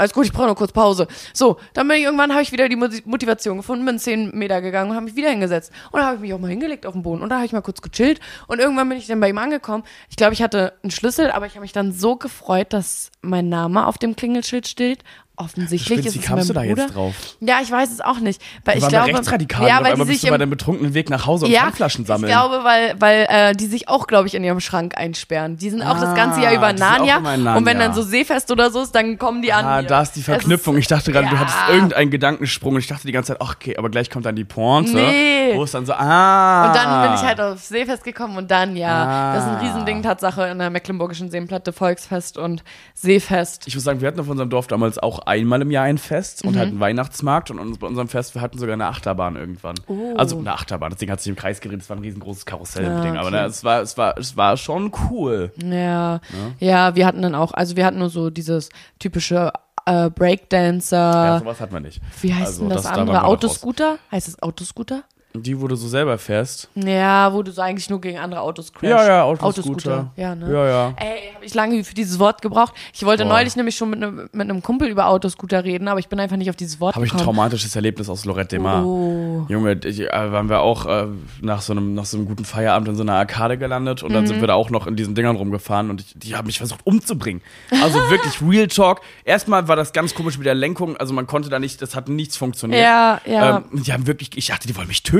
Alles gut, ich brauche nur kurz Pause. So, dann bin ich irgendwann, habe ich wieder die Motivation gefunden, bin zehn Meter gegangen und habe mich wieder hingesetzt. Und dann habe ich mich auch mal hingelegt auf den Boden. Und da habe ich mal kurz gechillt. Und irgendwann bin ich dann bei ihm angekommen. Ich glaube, ich hatte einen Schlüssel, aber ich habe mich dann so gefreut, dass mein Name auf dem Klingelschild steht. Offensichtlich ist wie es kamst mein du da Bruder. jetzt drauf? Ja, ich weiß es auch nicht. Weil ich glaube, da Rechtsradikale ja, weil die bist sich du bei im, deinem betrunkenen Weg nach Hause und ja, Pfandflaschen sammeln. Ich glaube, weil, weil äh, die sich auch, glaube ich, in ihrem Schrank einsperren. Die sind auch das ganze Jahr Ah, über Narnia. Und wenn dann so Seefest oder so ist, dann kommen die an. Ah, da ist die Verknüpfung. ich dachte gerade, du ja. hattest irgendeinen Gedankensprung und ich dachte die ganze Zeit, ach, okay, aber gleich kommt dann die Pointe. Nee. Wo es dann so, ah. Und dann bin ich halt auf Seefest gekommen und dann, ja, das ist ein Ah. Riesending, Tatsache, in der Mecklenburgischen Seenplatte, Volksfest und Seefest. Ich muss sagen, wir hatten auf unserem Dorf damals auch einmal im Jahr ein Fest Mhm. und halt einen Weihnachtsmarkt und uns- bei unserem Fest, wir hatten sogar eine Achterbahn irgendwann. Also eine Achterbahn, das Ding hat sich im Kreis gedreht, es war ein riesengroßes Karussell Ah, Ding, aber okay. ne, es war, es war, es war schon cool. Ja, ja, wir hatten dann auch, also wir hatten nur so dieses typische äh, Breakdancer, Ja, sowas hat man nicht. wie heißt Also denn das, das- andere? Autoscooter? Heißt es Autoscooter? Die, wo du so selber fährst. Ja, wo du so eigentlich nur gegen andere Autos crashst. Ja, ja, Autoscooter. Ja, ne? Ja, ja. Ey, habe ich lange für dieses Wort gebraucht. Ich wollte Boah. neulich nämlich schon mit einem mit einem Kumpel über Autoscooter reden, aber ich bin einfach nicht auf dieses Wort Habe ich ein gekommen. traumatisches Erlebnis aus Lorette de Mar. Oh. Junge, ich, äh, waren wir auch äh, nach, so einem, nach so einem guten Feierabend in so einer Arkade gelandet und dann Mhm. sind wir da auch noch in diesen Dingern rumgefahren und ich, die haben mich versucht umzubringen. Also wirklich Real Talk. Erstmal war das ganz komisch mit der Lenkung, also man konnte da nicht, das hat nichts funktioniert. Ja, ja. Ähm, die haben wirklich, ich dachte, die wollen mich töten.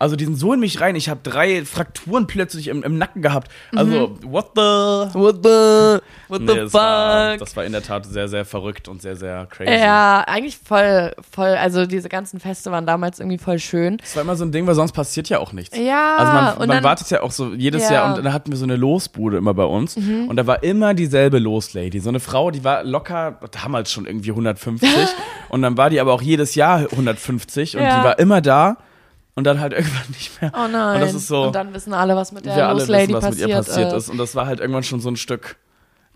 Also die sind so in mich rein, ich habe drei Frakturen plötzlich im, im Nacken gehabt. Also, what the... What the, what Nee, the das, war, fuck? das war in der Tat sehr, sehr verrückt und sehr, sehr crazy. Ja, eigentlich voll, voll, also diese ganzen Feste waren damals irgendwie voll schön. Das war immer so ein Ding, weil sonst passiert ja auch nichts. Ja, Also man, man dann- wartet ja auch so jedes Ja. Mhm. Jahr und dann hatten wir so eine Losbude immer bei uns und da war immer dieselbe Loslady. So eine Frau, die war locker damals schon irgendwie 150 und dann war die aber auch jedes Jahr 150 und Ja. die war immer da und dann halt irgendwann nicht mehr. Oh nein. Und das ist so, Und dann wissen alle, was mit der wir alle wissen, was mit ihr passiert äh. ist. Und das war halt irgendwann schon so ein Stück.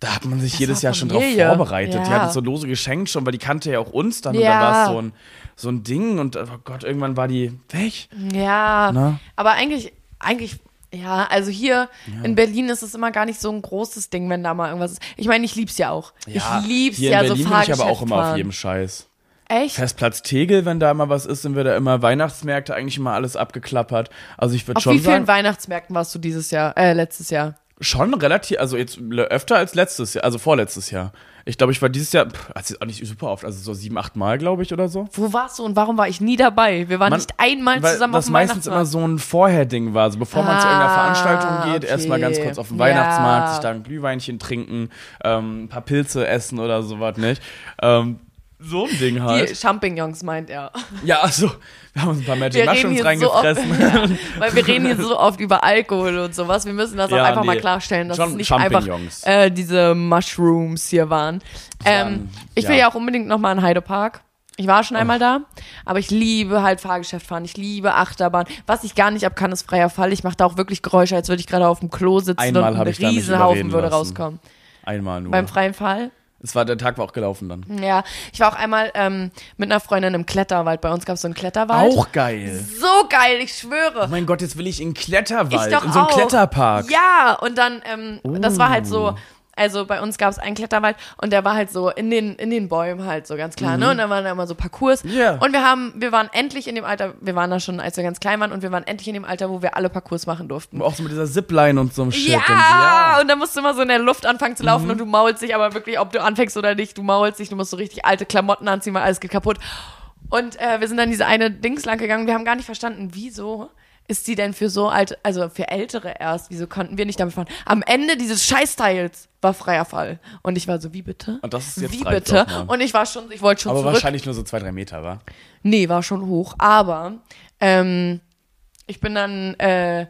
Da hat man sich Das jedes Jahr schon drauf vorbereitet. Die Ja. hat uns so Lose geschenkt schon, weil die kannte ja auch uns dann. Und Ja. dann war es so ein, so ein Ding. Und oh Gott, irgendwann war die weg. Ja, Na? aber eigentlich, eigentlich, ja, also hier in Berlin ist es immer gar nicht so ein großes Ding, wenn da mal irgendwas ist. Ich meine, ich lieb's ja auch. ich lieb's hier ja in Berlin so bin ich aber auch immer auf fahren. jedem Scheiß. Echt? Festplatz Tegel, wenn da mal was ist, sind wir da immer Weihnachtsmärkte eigentlich immer alles abgeklappert. Also ich würde Auf schon wie vielen sagen, Weihnachtsmärkten warst du dieses Jahr, äh, letztes Jahr? schon relativ, also jetzt öfter als letztes Jahr, also vorletztes Jahr. Ich glaube, ich war dieses Jahr, also auch nicht super oft, also so sieben, acht Mal, glaube ich, oder so. Wo warst du und warum war ich nie dabei? Wir waren Man- nicht einmal zusammen auf das dem meistens immer Weihnachtsmarkt. so ein Vorher-Ding war. Also bevor man zu irgendeiner Ah, Veranstaltung geht, erstmal ganz okay. kurz auf den Ja. Weihnachtsmarkt, sich da ein Glühweinchen trinken, ähm, ein paar Pilze essen oder sowas, nicht? Ähm, so ein Ding Die halt. Champignons meint er. Ja, also, wir haben uns ein paar Magic Wir Mushrooms hier so oft, reingefressen. ja, weil wir reden hier so oft über Alkohol und sowas. Wir müssen das auch Ja, einfach mal nee. klarstellen, dass Schon es nicht einfach äh, diese Mushrooms hier waren. Ähm, waren, ich will ja. ja auch unbedingt noch mal in Heidepark. Ich war schon einmal da, aber ich liebe halt Fahrgeschäft fahren. Ich liebe Achterbahn. Was ich gar nicht ab kann, ist freier Fall. Ich mache da auch wirklich Geräusche, als würde ich gerade auf dem Klo sitzen Einmal und ein Riesenhaufen würde lassen. rauskommen. Einmal nur. Beim freien Fall? Es war, der Tag war auch gelaufen dann. Ja, ich war auch einmal ähm, mit einer Freundin im Kletterwald. Bei uns gab es so einen Kletterwald. Auch geil. So geil, ich schwöre. Oh mein Gott, jetzt will ich in Kletterwald, Ich doch in so einen auch. Kletterpark. Oh. Ja, und dann, ähm, das war halt so, also bei uns gab es einen Kletterwald und der war halt so in den, in den Bäumen halt so ganz klar, ne? Und da waren da immer so Parcours. Mhm. Ja. Und wir haben, wir waren endlich in dem Alter, wir waren da schon, als wir ganz klein waren und wir waren endlich in dem Alter, wo wir alle Parcours machen durften. Auch so mit dieser Zipline und so einem Shit. Ja, Und so, ja. und dann musst du immer so in der Luft anfangen zu Mhm. laufen und du maulst dich aber wirklich, ob du anfängst oder nicht, du maulst dich, du musst so richtig alte Klamotten anziehen, weil alles geht kaputt. Und äh, wir sind dann diese eine Dings lang gegangen, wir haben gar nicht verstanden, wieso ist die denn für so alte, also für Ältere erst, wieso konnten wir nicht damit fahren? Am Ende dieses Scheißteils war freier Fall. Und ich war so, wie bitte? Und das ist jetzt Wie bitte? doch. Und ich war schon, ich wollte schon Aber zurück. wahrscheinlich nur so zwei, drei Meter, wa? Nee, war schon hoch. Aber ähm, ich bin dann, äh,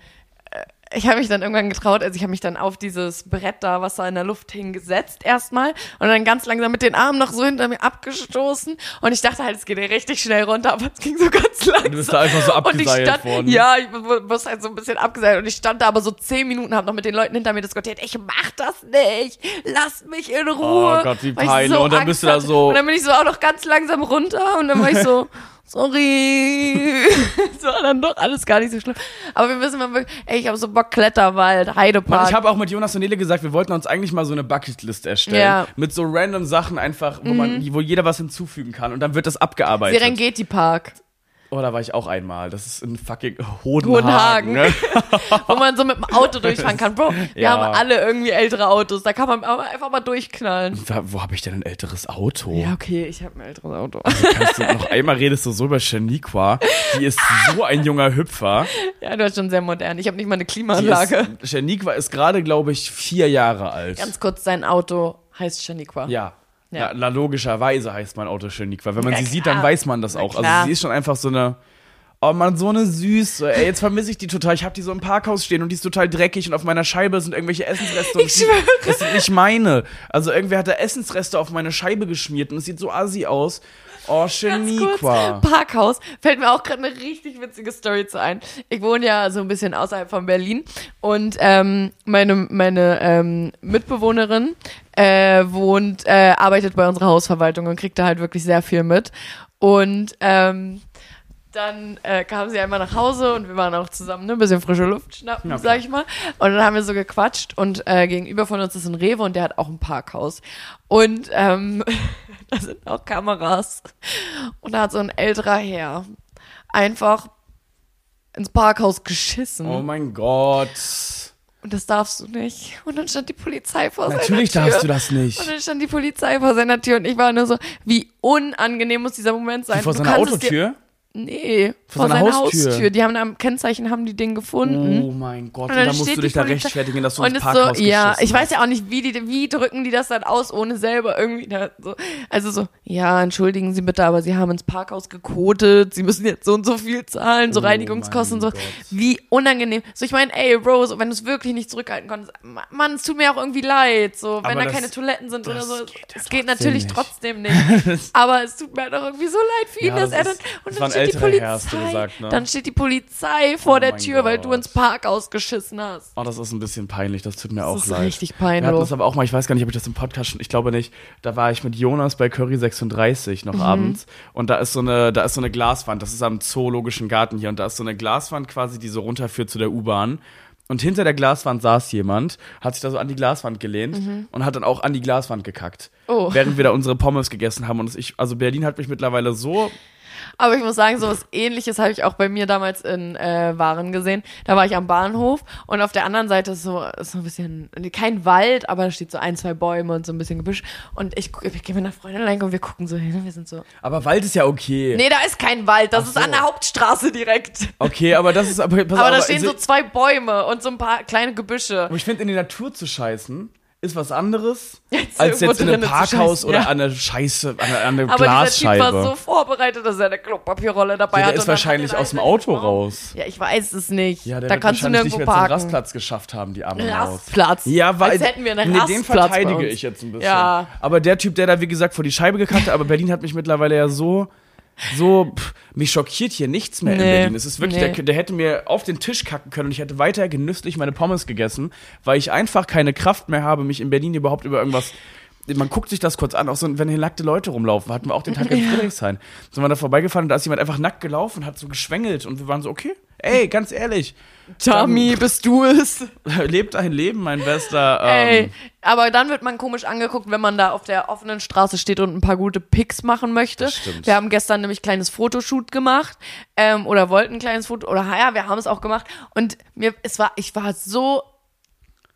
ich habe mich dann irgendwann getraut, also ich habe mich dann auf dieses Brett da, was da in der Luft hing, gesetzt erstmal und dann ganz langsam mit den Armen noch so hinter mir abgestoßen und ich dachte halt, es geht ja richtig schnell runter, aber es ging so ganz langsam. Du bist da einfach so und ich abgeseilt stand, worden. Ja, ich muss halt so ein bisschen abgeseilt und ich stand da aber so zehn Minuten, habe noch mit den Leuten hinter mir diskutiert, ich mach das nicht, lasst mich in Ruhe. Oh Gott, wie peinlich. Und dann bist du da so- Und dann bin ich so auch noch ganz langsam runter und dann war ich so, sorry. Es war dann doch alles gar nicht so schlimm. Aber wir müssen mal wirklich, ey, ich habe so Bock, Kletterwald, Heidepark. Mann, ich habe auch mit Jonas und Nele gesagt, wir wollten uns eigentlich mal so eine Bucketlist erstellen. Ja. Mhm. Mit so random Sachen einfach, wo man, wo jeder was hinzufügen kann und dann wird das abgearbeitet. Serengeti Park, Oh, da war ich auch einmal. Das ist in fucking Hodenhagen. Hodenhagen. Ne? wo man so mit dem Auto durchfahren kann. Bro, wir Ja. haben alle irgendwie ältere Autos. Da kann man einfach mal durchknallen. Da, wo habe ich denn ein älteres Auto? Ja, okay, ich habe ein älteres Auto. Kannst du, noch einmal redest du so über Shaniqua. Die ist so ein junger Hüpfer. Ja, du hast schon sehr modern. Ich habe nicht mal eine Klimaanlage. Shaniqua ist gerade, glaube ich, vier Jahre alt. Ganz kurz, sein Auto heißt Shaniqua. Ja. Ja. Na, logischerweise heißt mein Auto Shaniqua. Wenn man Ja, sie sieht, klar. dann weiß man das auch. Also sie ist schon einfach so eine. Oh man, so eine süße. Ey, jetzt vermisse ich die total. Ich habe die so im Parkhaus stehen und die ist total dreckig und auf meiner Scheibe sind irgendwelche Essensreste. Ich schwöre. Das sind nicht meine. Also irgendwer hat da Essensreste auf meine Scheibe geschmiert und es sieht so assi aus. Oh, Shaniqua. Parkhaus. Fällt mir auch gerade eine richtig witzige Story zu ein. Ich wohne ja so ein bisschen außerhalb von Berlin und ähm, meine, meine ähm, Mitbewohnerin äh, wohnt, äh, arbeitet bei unserer Hausverwaltung und kriegt da halt wirklich sehr viel mit. Und ähm, dann äh, kam sie einmal nach Hause und wir waren auch zusammen, ne, ein bisschen frische Luft schnappen, Ja, sag ich mal. Und dann haben wir so gequatscht und äh, gegenüber von uns ist ein Rewe und der hat auch ein Parkhaus. Und ähm, da sind auch Kameras. Und da hat so ein älterer Herr einfach ins Parkhaus geschissen. Oh mein Gott. Und das darfst du nicht. Und dann stand die Polizei vor Natürlich seiner Tür. darfst du das nicht. Und dann stand die Polizei vor seiner Tür und ich war nur so, wie unangenehm muss dieser Moment sein. Vor Du seiner Autotür? Nee, Vor vor, seiner seiner Haustür. Haustür. Die haben am Kennzeichen haben die den gefunden. Oh mein Gott. Und Und dann musst du dich da rechtfertigen, dass du ins Parkhaus so, ja, ich weiß hast. ja auch nicht, wie die, wie drücken die das dann aus, ohne selber irgendwie da so, also so, ja, entschuldigen Sie bitte, aber Sie haben ins Parkhaus gekotet, Sie müssen jetzt so und so viel zahlen, so Oh Reinigungskosten und so. Gott. Wie unangenehm. So, ich meine, ey, Bro, so, wenn du es wirklich nicht zurückhalten konntest, Ma- Mann, es tut mir auch irgendwie leid, so, wenn Aber da das- keine Toiletten sind oder so. geht ja es geht trotzdem natürlich nicht. trotzdem nicht. aber es tut mir doch irgendwie so leid für ihn, Ja, dass das er dann, und dann steht die Polizei, hast du gesagt, ne? dann steht die Polizei vor Oh der Tür, weil Gott. du ins Parkhaus geschissen hast. Oh, das ist ein bisschen peinlich, das tut mir auch ist leid. richtig Wir hatten peinlich. das aber auch mal, ich weiß gar nicht, ob ich das im Podcast schon, ich glaube nicht, da war ich mit Jonas bei Curry 36 Mhm. noch abends und da ist so eine, da ist so eine Glaswand, das ist am Zoologischen Garten hier und da ist so eine Glaswand quasi, die so runterführt zu der U-Bahn. Und hinter der Glaswand saß jemand, hat sich da so an die Glaswand gelehnt und hat dann auch an die Glaswand gekackt. Mhm. Oh. Während wir da unsere Pommes gegessen haben. Und ich, also Berlin hat mich mittlerweile so Aber ich muss sagen, so was ähnliches habe ich auch bei mir damals in äh, Waren gesehen. Da war ich am Bahnhof und auf der anderen Seite ist so, ist so ein bisschen, kein Wald, aber da steht so ein, zwei Bäume und so ein bisschen Gebüsch. Und ich, ich gehe mit einer Freundin lang und wir gucken so hin wir sind so, Aber Wald ist ja okay. nee, da ist kein Wald, das Ach ist so. an der Hauptstraße direkt. Okay, aber das ist aber pass Aber da stehen also- so zwei Bäume und so ein paar kleine Gebüsche. Aber ich finde, in die Natur zu scheißen ist was anderes, Jetzt als jetzt in einem Parkhaus oder ja. an eine Scheiße, an eine, an eine Aber dieser Typ Glasscheibe. war so vorbereitet, dass er eine Klopapierrolle dabei Ja, hat. der ist und dann wahrscheinlich aus dem Auto raus. Ja, ich weiß es nicht. Ja, der da wird kannst du nirgendwo nicht mehr zum parken. Rastplatz geschafft haben, die arme Maus. Rastplatz. Ja, weil Als hätten wir einen nee, den Rastplatz verteidige ich jetzt ein bisschen. Ja. Aber der Typ, der da wie gesagt vor die Scheibe gekackt hat, aber Berlin hat mich mittlerweile ja so so pff, mich schockiert hier nichts mehr in Nee. Berlin. Es ist wirklich Nee. der, der hätte mir auf den Tisch kacken können und ich hätte weiter genüsslich meine Pommes gegessen, weil ich einfach keine Kraft mehr habe, mich in Berlin überhaupt über irgendwas man guckt sich das kurz an, auch so, wenn hier nackte Leute rumlaufen, hatten wir auch den Tag in Friedrichshain. Sind wir da vorbeigefahren und da ist jemand einfach nackt gelaufen, hat so geschwängelt und wir waren so, okay, ey, ganz ehrlich, Tommy, bist du es? lebt dein Leben, mein Bester. Ey, Ähm, aber dann wird man komisch angeguckt, wenn man da auf der offenen Straße steht und ein paar gute Pics machen möchte. Das stimmt. Wir haben gestern nämlich ein kleines Fotoshoot gemacht ähm, oder wollten ein kleines Foto oder ja, wir haben es auch gemacht und mir es war ich war so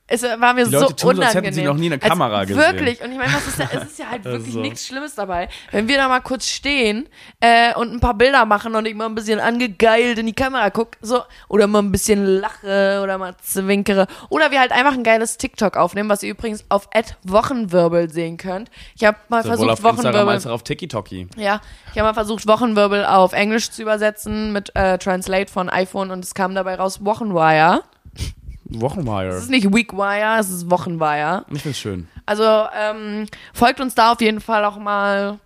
es war mir Die so Leute tun so, als unangenehm. hätten sie noch nie eine Kamera als, gesehen. Wirklich. Und ich meine, was ist da, es ist ja halt wirklich Also. nichts Schlimmes dabei. Wenn wir da mal kurz stehen äh, und ein paar Bilder machen und ich mal ein bisschen angegeilt in die Kamera gucke, so, oder mal ein bisschen lache oder mal zwinkere. Oder wir halt einfach ein geiles TikTok aufnehmen, was ihr übrigens auf Wochenwirbel sehen könnt. Ich habe mal sowohl versucht, auf Instagram Wochenwirbel. als auch auf TikToki. Ja, ich habe mal versucht, Wochenwirbel auf Englisch zu übersetzen mit äh, Translate von iPhone und es kam dabei raus Wochenwire. Es Wochenwire. ist nicht Weekwire, es ist Wochenwire. Ich find's schön. Also ähm, folgt uns da auf jeden Fall auch mal.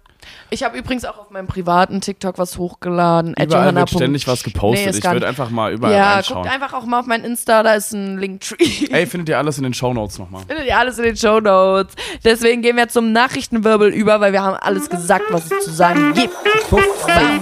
Ich habe übrigens auch auf meinem privaten TikTok was hochgeladen. Überall wird ständig was gepostet. Nee, ich würde einfach mal überall Ja, reinschauen. guckt einfach auch mal auf mein Insta, da ist ein Linktree. Ey, findet ihr alles in den Shownotes nochmal. Findet ihr alles in den Show Notes. Deswegen gehen wir zum Nachrichtenwirbel über, weil wir haben alles gesagt, was es zu sagen gibt. Puff, bam.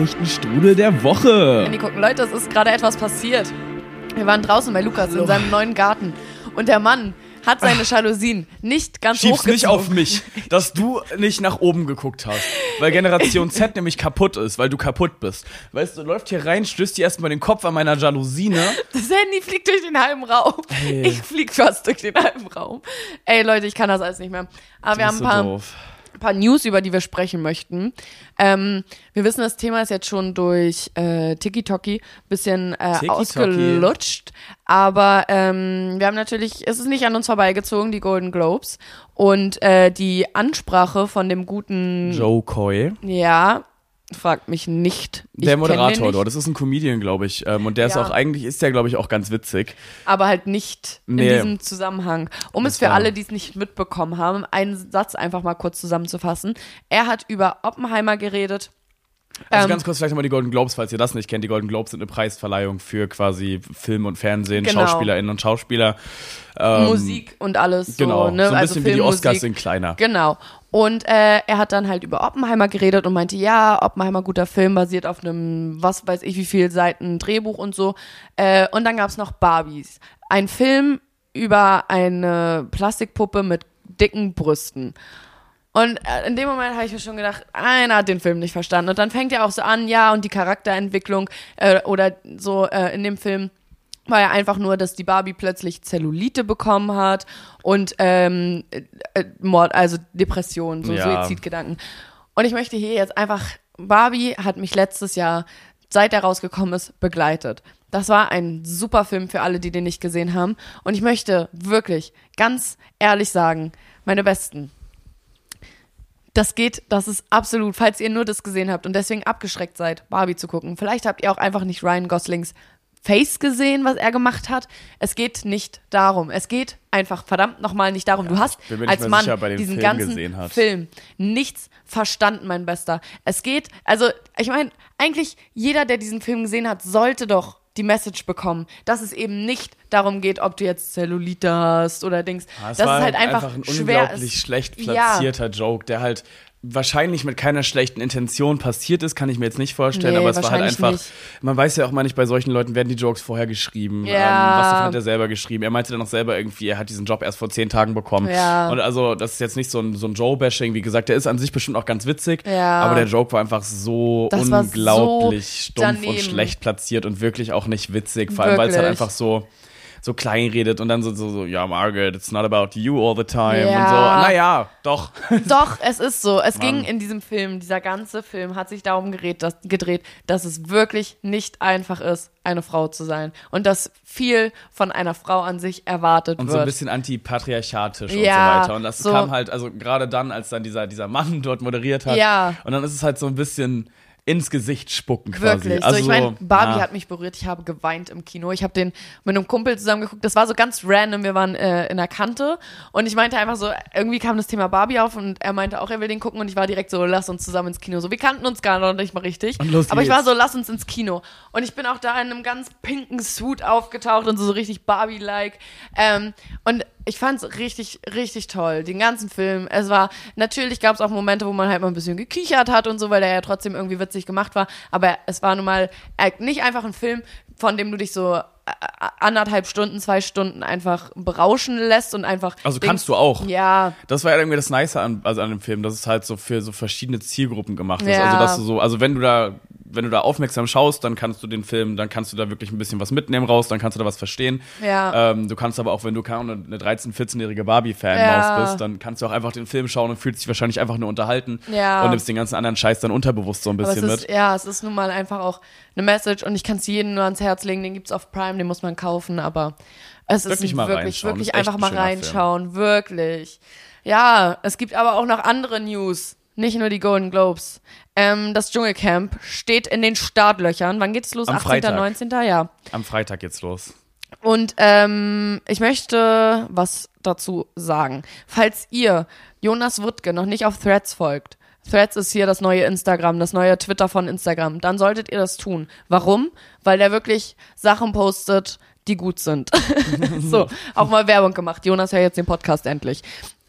Nachrichtenstrudel der Woche. Wenn die gucken, Leute, es ist gerade etwas passiert. Wir waren draußen bei Lukas in seinem neuen Garten und der Mann hat seine Jalousien nicht ganz Schieb's nicht auf hochgezogen. mich, dass du nicht nach oben geguckt hast. Weil Generation Z nämlich kaputt ist, weil du kaputt bist. Weißt du, läuft hier rein, stößt dir erstmal den Kopf an meiner Jalousine. Das Handy fliegt durch den halben Raum. Ey. Ich flieg fast durch den halben Raum. Ey, Leute, ich kann das alles nicht mehr. Aber wir haben ein paar, doof. Paar News, über die wir sprechen möchten. Ähm, wir wissen, das Thema ist jetzt schon durch äh, TikToki bisschen äh, Tiki-Toki. ausgelutscht. Aber ähm, wir haben natürlich, es ist nicht an uns vorbeigezogen, die Golden Globes. Und äh, die Ansprache von dem guten, Joe Coy. ja, fragt mich nicht. Ich Der Moderator dort, das ist ein Comedian, glaube ich. Ähm, und der ist Ja. auch eigentlich, ist der, glaube ich, auch ganz witzig. aber halt nicht in Nee. diesem Zusammenhang. Um Das es für alle, die es nicht mitbekommen haben, einen Satz einfach mal kurz zusammenzufassen. Er hat über Oppenheimer geredet. Also Ähm, ganz kurz vielleicht nochmal die Golden Globes, falls ihr das nicht kennt. Die Golden Globes sind eine Preisverleihung für quasi Film und Fernsehen, Genau. SchauspielerInnen und Schauspieler. Ähm, Musik und alles. Genau, so, ne? so ein also bisschen wie die. Oscars sind kleiner. Genau. Und äh, er hat dann halt über Oppenheimer geredet und meinte, ja, Oppenheimer guter Film, basiert auf einem, was weiß ich, wie viel Seiten Drehbuch und so. Äh, und dann gab's noch Barbies. Ein Film über eine Plastikpuppe mit dicken Brüsten. Und äh, in dem Moment habe ich mir schon gedacht, einer hat den Film nicht verstanden. Und dann fängt er auch so an, ja, und die Charakterentwicklung äh, oder so äh, in dem Film war ja einfach nur, dass die Barbie plötzlich Zellulite bekommen hat und ähm, äh, äh, Mord, also Depressionen, so Ja. Suizidgedanken. Und ich möchte hier jetzt einfach, Barbie hat mich letztes Jahr, seit er rausgekommen ist, begleitet. Das war ein super Film für alle, die den nicht gesehen haben. Und ich möchte wirklich ganz ehrlich sagen, meine Besten, Das geht, das ist absolut, falls ihr nur das gesehen habt und deswegen abgeschreckt seid, Barbie zu gucken. Vielleicht habt ihr auch einfach nicht Ryan Goslings Face gesehen, was er gemacht hat. Es geht nicht darum. Es geht einfach verdammt nochmal nicht darum. du hast als Mann sicher, er diesen Film ganzen gesehen hat. Film nichts verstanden, mein Bester. Es geht, also ich meine, eigentlich jeder, der diesen Film gesehen hat, sollte doch die Message bekommen, dass es eben nicht darum geht, ob du jetzt Zellulite hast oder Dings. Ja, es dass war es halt einfach, ein schwer unglaublich ist. schlecht Ja. platzierter Joke, der halt wahrscheinlich mit keiner schlechten Intention passiert ist, kann ich mir jetzt nicht vorstellen, Nee, aber es war halt einfach, nicht. man weiß ja auch mal nicht, bei solchen Leuten werden die Jokes vorher geschrieben. Ja. Ähm, was hat er selber geschrieben? Er meinte dann auch selber irgendwie, er hat diesen Job erst vor zehn Tagen bekommen. Ja. Und also, das ist jetzt nicht so ein, so ein Joe-Bashing, wie gesagt, der ist an sich bestimmt auch ganz witzig, Ja. aber der Joke war einfach so Das war so unglaublich stumpf und daneben. schlecht platziert und wirklich auch nicht witzig, vor allem, weil es halt einfach so so klein redet und dann so, so, so, ja, Margaret, it's not about you all the time und so. Ja. Naja, doch. Doch, es ist so. Es Mann. ging in diesem Film, dieser ganze Film hat sich darum gedreht dass, gedreht, dass es wirklich nicht einfach ist, eine Frau zu sein. Und dass viel von einer Frau an sich erwartet Und wird. so ein bisschen antipatriarchatisch und Ja, so weiter. Und das so- kam halt, also gerade dann, als dann dieser, dieser Mann dort moderiert hat. Ja. Und dann ist es halt so ein bisschen ins Gesicht spucken quasi. Wirklich. Also so, ich meine, Barbie ja. hat mich berührt. Ich habe geweint im Kino. Ich habe den mit einem Kumpel zusammen geguckt. Das war so ganz random. Wir waren äh, in der Kante und ich meinte einfach so, irgendwie kam das Thema Barbie auf und er meinte auch, er will den gucken und ich war direkt so, lass uns zusammen ins Kino. So, wir kannten uns gar noch nicht mal richtig. Aber ich war so, lass uns ins Kino. Und ich bin auch da in einem ganz pinken Suit aufgetaucht und so, so richtig Barbie-like. Ähm, und ich fand's richtig, richtig toll, den ganzen Film. Es war, natürlich gab es auch Momente, wo man halt mal ein bisschen gekichert hat und so, weil der ja trotzdem irgendwie witzig gemacht war. Aber es war nun mal äh, nicht einfach ein Film, von dem du dich so äh, anderthalb Stunden, zwei Stunden einfach berauschen lässt und einfach. Also denkst, kannst du auch. Ja, Das war ja irgendwie das Nice an, also an dem Film, dass es halt so für so verschiedene Zielgruppen gemacht ist. Ja. Also dass du so, also wenn du da, wenn du da aufmerksam schaust, dann kannst du den Film, dann kannst du da wirklich ein bisschen was mitnehmen raus, dann kannst du da was verstehen. Ja. Ähm, du kannst aber auch, wenn du keine eine 13-, 14-jährige Barbie-Fan Ja. bist, dann kannst du auch einfach den Film schauen und fühlst dich wahrscheinlich einfach nur unterhalten Ja. und nimmst den ganzen anderen Scheiß dann unterbewusst so ein bisschen ist, mit. ja, es ist nun mal einfach auch eine Message und ich kann es jedem nur ans Herz legen. Den gibt's auf Prime, den muss man kaufen, aber es Wirklich ist mal wirklich, reinschauen. wirklich einfach ein mal schöner Film. reinschauen, wirklich. Ja, es gibt aber auch noch andere News. Nicht nur die Golden Globes. Ähm, das Dschungelcamp steht in den Startlöchern. Wann geht's los? Am 18., Freitag. 19. Ja. Am Freitag geht's los. Und ähm, ich möchte was dazu sagen. Falls ihr Jonas Wuttke noch nicht auf Threads folgt, Threads ist hier das neue Instagram, das neue Twitter von Instagram, dann solltet ihr das tun. Warum? Weil der wirklich Sachen postet, die gut sind. so, auch mal Werbung gemacht. Jonas hört jetzt den Podcast endlich.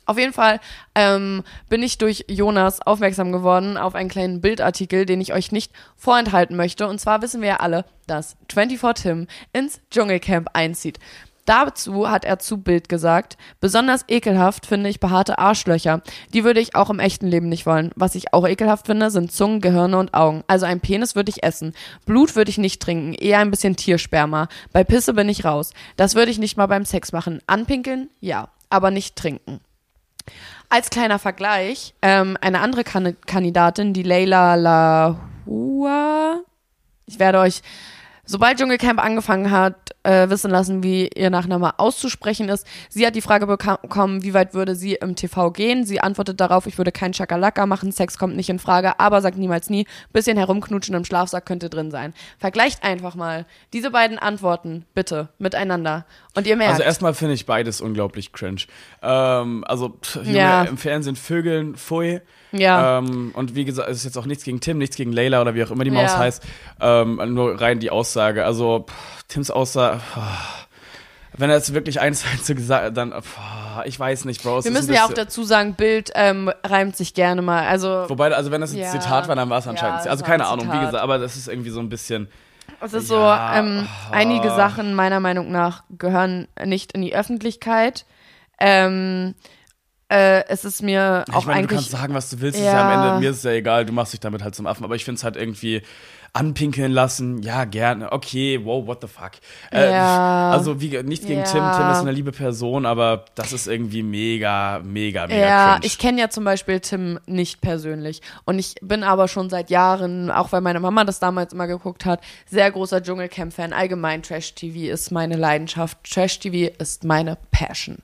Auf jeden Fall ähm, bin ich durch Jonas aufmerksam geworden auf einen kleinen Bildartikel, den ich euch nicht vorenthalten möchte. Und zwar wissen wir ja alle, dass 24 Tim ins Dschungelcamp einzieht. Dazu hat er zu Bild gesagt, besonders ekelhaft finde ich behaarte Arschlöcher. Die würde ich auch im echten Leben nicht wollen. Was ich auch ekelhaft finde, sind Zungen, Gehirne und Augen. Also ein Penis würde ich essen. Blut würde ich nicht trinken, eher ein bisschen Tiersperma. Bei Pisse bin ich raus. Das würde ich nicht mal beim Sex machen. Anpinkeln? Ja, aber nicht trinken. Als kleiner Vergleich, ähm, eine andere kan Kandidatin, die Leila Lahua, ich werde euch, sobald Dschungelcamp angefangen hat, äh, wissen lassen, wie ihr Nachname auszusprechen ist. Sie hat die Frage bekommen, wie weit würde sie im TV gehen. Sie antwortet darauf, ich würde kein Chakalaka machen, Sex kommt nicht in Frage, aber sagt niemals nie, bisschen herumknutschen im Schlafsack könnte drin sein. Vergleicht einfach mal diese beiden Antworten, bitte, miteinander. Und ihr merkt, Also erstmal finde ich beides unglaublich cringe. Ähm, also pff, Junge, Ja. im Fernsehen Vögeln, pfui. Ja. Ähm, und wie gesagt, es ist jetzt auch nichts gegen Tim, nichts gegen Layla oder wie auch immer die Maus Ja. heißt. Ähm, nur rein die Aussage. Also pff, Tims Aussage, pff, wenn er jetzt wirklich eins zu eins gesagt dann, pff, ich weiß nicht, Bro. es Wir ist müssen ja auch dazu sagen, Bild ähm, reimt sich gerne mal. Also Wobei, also wenn das ein Ja. Zitat war, dann war es anscheinend. Ja, also keine ein Ahnung, wie gesagt, aber das ist irgendwie so ein bisschen. es ist Ja, so, ähm, oh. einige Sachen meiner Meinung nach gehören nicht in die Öffentlichkeit. Ähm, äh, es ist mir auch ich meine, du eigentlich. kannst sagen, was du willst, ist ja Ja. am Ende, mir ist es ja egal, du machst dich damit halt zum Affen, aber ich finde es halt irgendwie, anpinkeln lassen, ja, gerne. Okay, wow, what the fuck. Äh, Ja. Also wie, nicht gegen Ja. Tim, Tim ist eine liebe Person, aber das ist irgendwie mega, mega, mega Ja, cringe. ich kenne ja zum Beispiel Tim nicht persönlich. Und ich bin aber schon seit Jahren, auch weil meine Mama das damals immer geguckt hat, sehr großer Dschungelcamp-Fan. Allgemein Trash-TV ist meine Leidenschaft. Trash-TV ist meine Passion.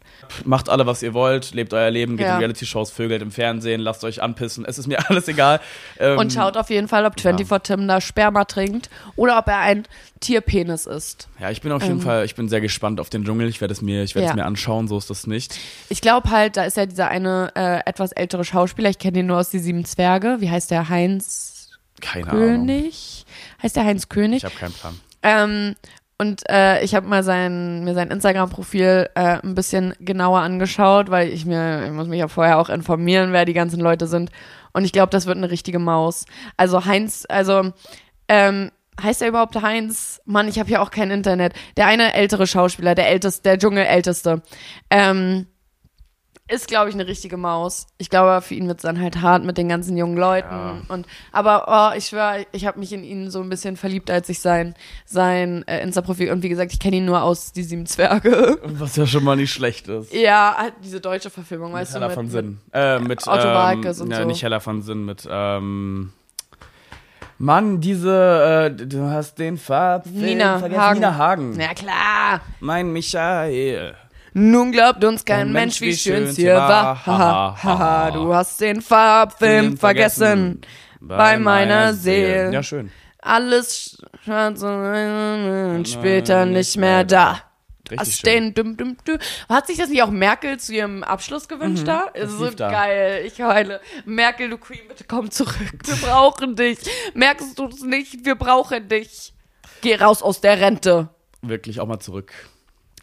Macht alle, was ihr wollt, lebt euer Leben, geht Ja. in Reality-Shows, vögelt im Fernsehen, lasst euch anpissen, es ist mir alles egal. Ähm, Und schaut auf jeden Fall, ob 24 Tim da Sperma trinkt oder ob er ein Tierpenis ist. Ja, ich bin auf jeden Fall, ich bin sehr gespannt auf den Dschungel. Ich werde es mir, ich werde Ähm. Ja. es mir anschauen, so ist das nicht. Ich glaube halt, da ist ja dieser eine äh, etwas ältere Schauspieler, ich kenne ihn nur aus die Sieben Zwerge. Wie heißt der? Heinz Keine Ahnung. König? Heißt der Heinz König? Ich habe keinen Plan. Ähm, und äh, ich habe mal sein, mir sein Instagram-Profil äh, ein bisschen genauer angeschaut, weil ich mir, ich muss mich ja vorher auch informieren, wer die ganzen Leute sind. Und ich glaube, das wird eine richtige Maus. Also Heinz, also ähm, heißt er überhaupt Heinz? Mann, ich habe ja auch kein Internet. Der eine ältere Schauspieler, der älteste, der Dschungelälteste, ähm, ist, glaube ich, eine richtige Maus. Ich glaube, für ihn wird es dann halt hart mit den ganzen jungen Leuten. Ja. Und aber oh, ich schwöre, ich habe mich in ihn so ein bisschen verliebt, als ich sein sein äh, Insta-Profil und wie gesagt, ich kenne ihn nur aus die sieben Zwerge. Was ja schon mal nicht schlecht ist. ja, halt diese deutsche Verfilmung, Mit weißt Hella du, von mit, Sinn. Äh, mit Otto ähm, Walkes und ja, so. nicht Hella von Sinn, mit ähm, Mann, diese, äh, du hast den Farbfilm Nina vergessen. Hagen. Nina Hagen. Na klar. Mein Michael. Nun glaubt uns kein Kein Mensch, wie schön's hier war. Haha, haha, du hast den Farbfilm vergessen. bei meiner Seele. Ja, schön. Alles schwarz und später nicht mehr da. Richtig den dum, dum, dum. Hat sich das nicht auch Merkel zu ihrem Abschluss gewünscht da? Ist so da. geil. Ich heule. Merkel, du Queen, bitte komm zurück. Wir brauchen dich. Merkst du es nicht? Wir brauchen dich. Geh raus aus der Rente. Wirklich auch mal zurück.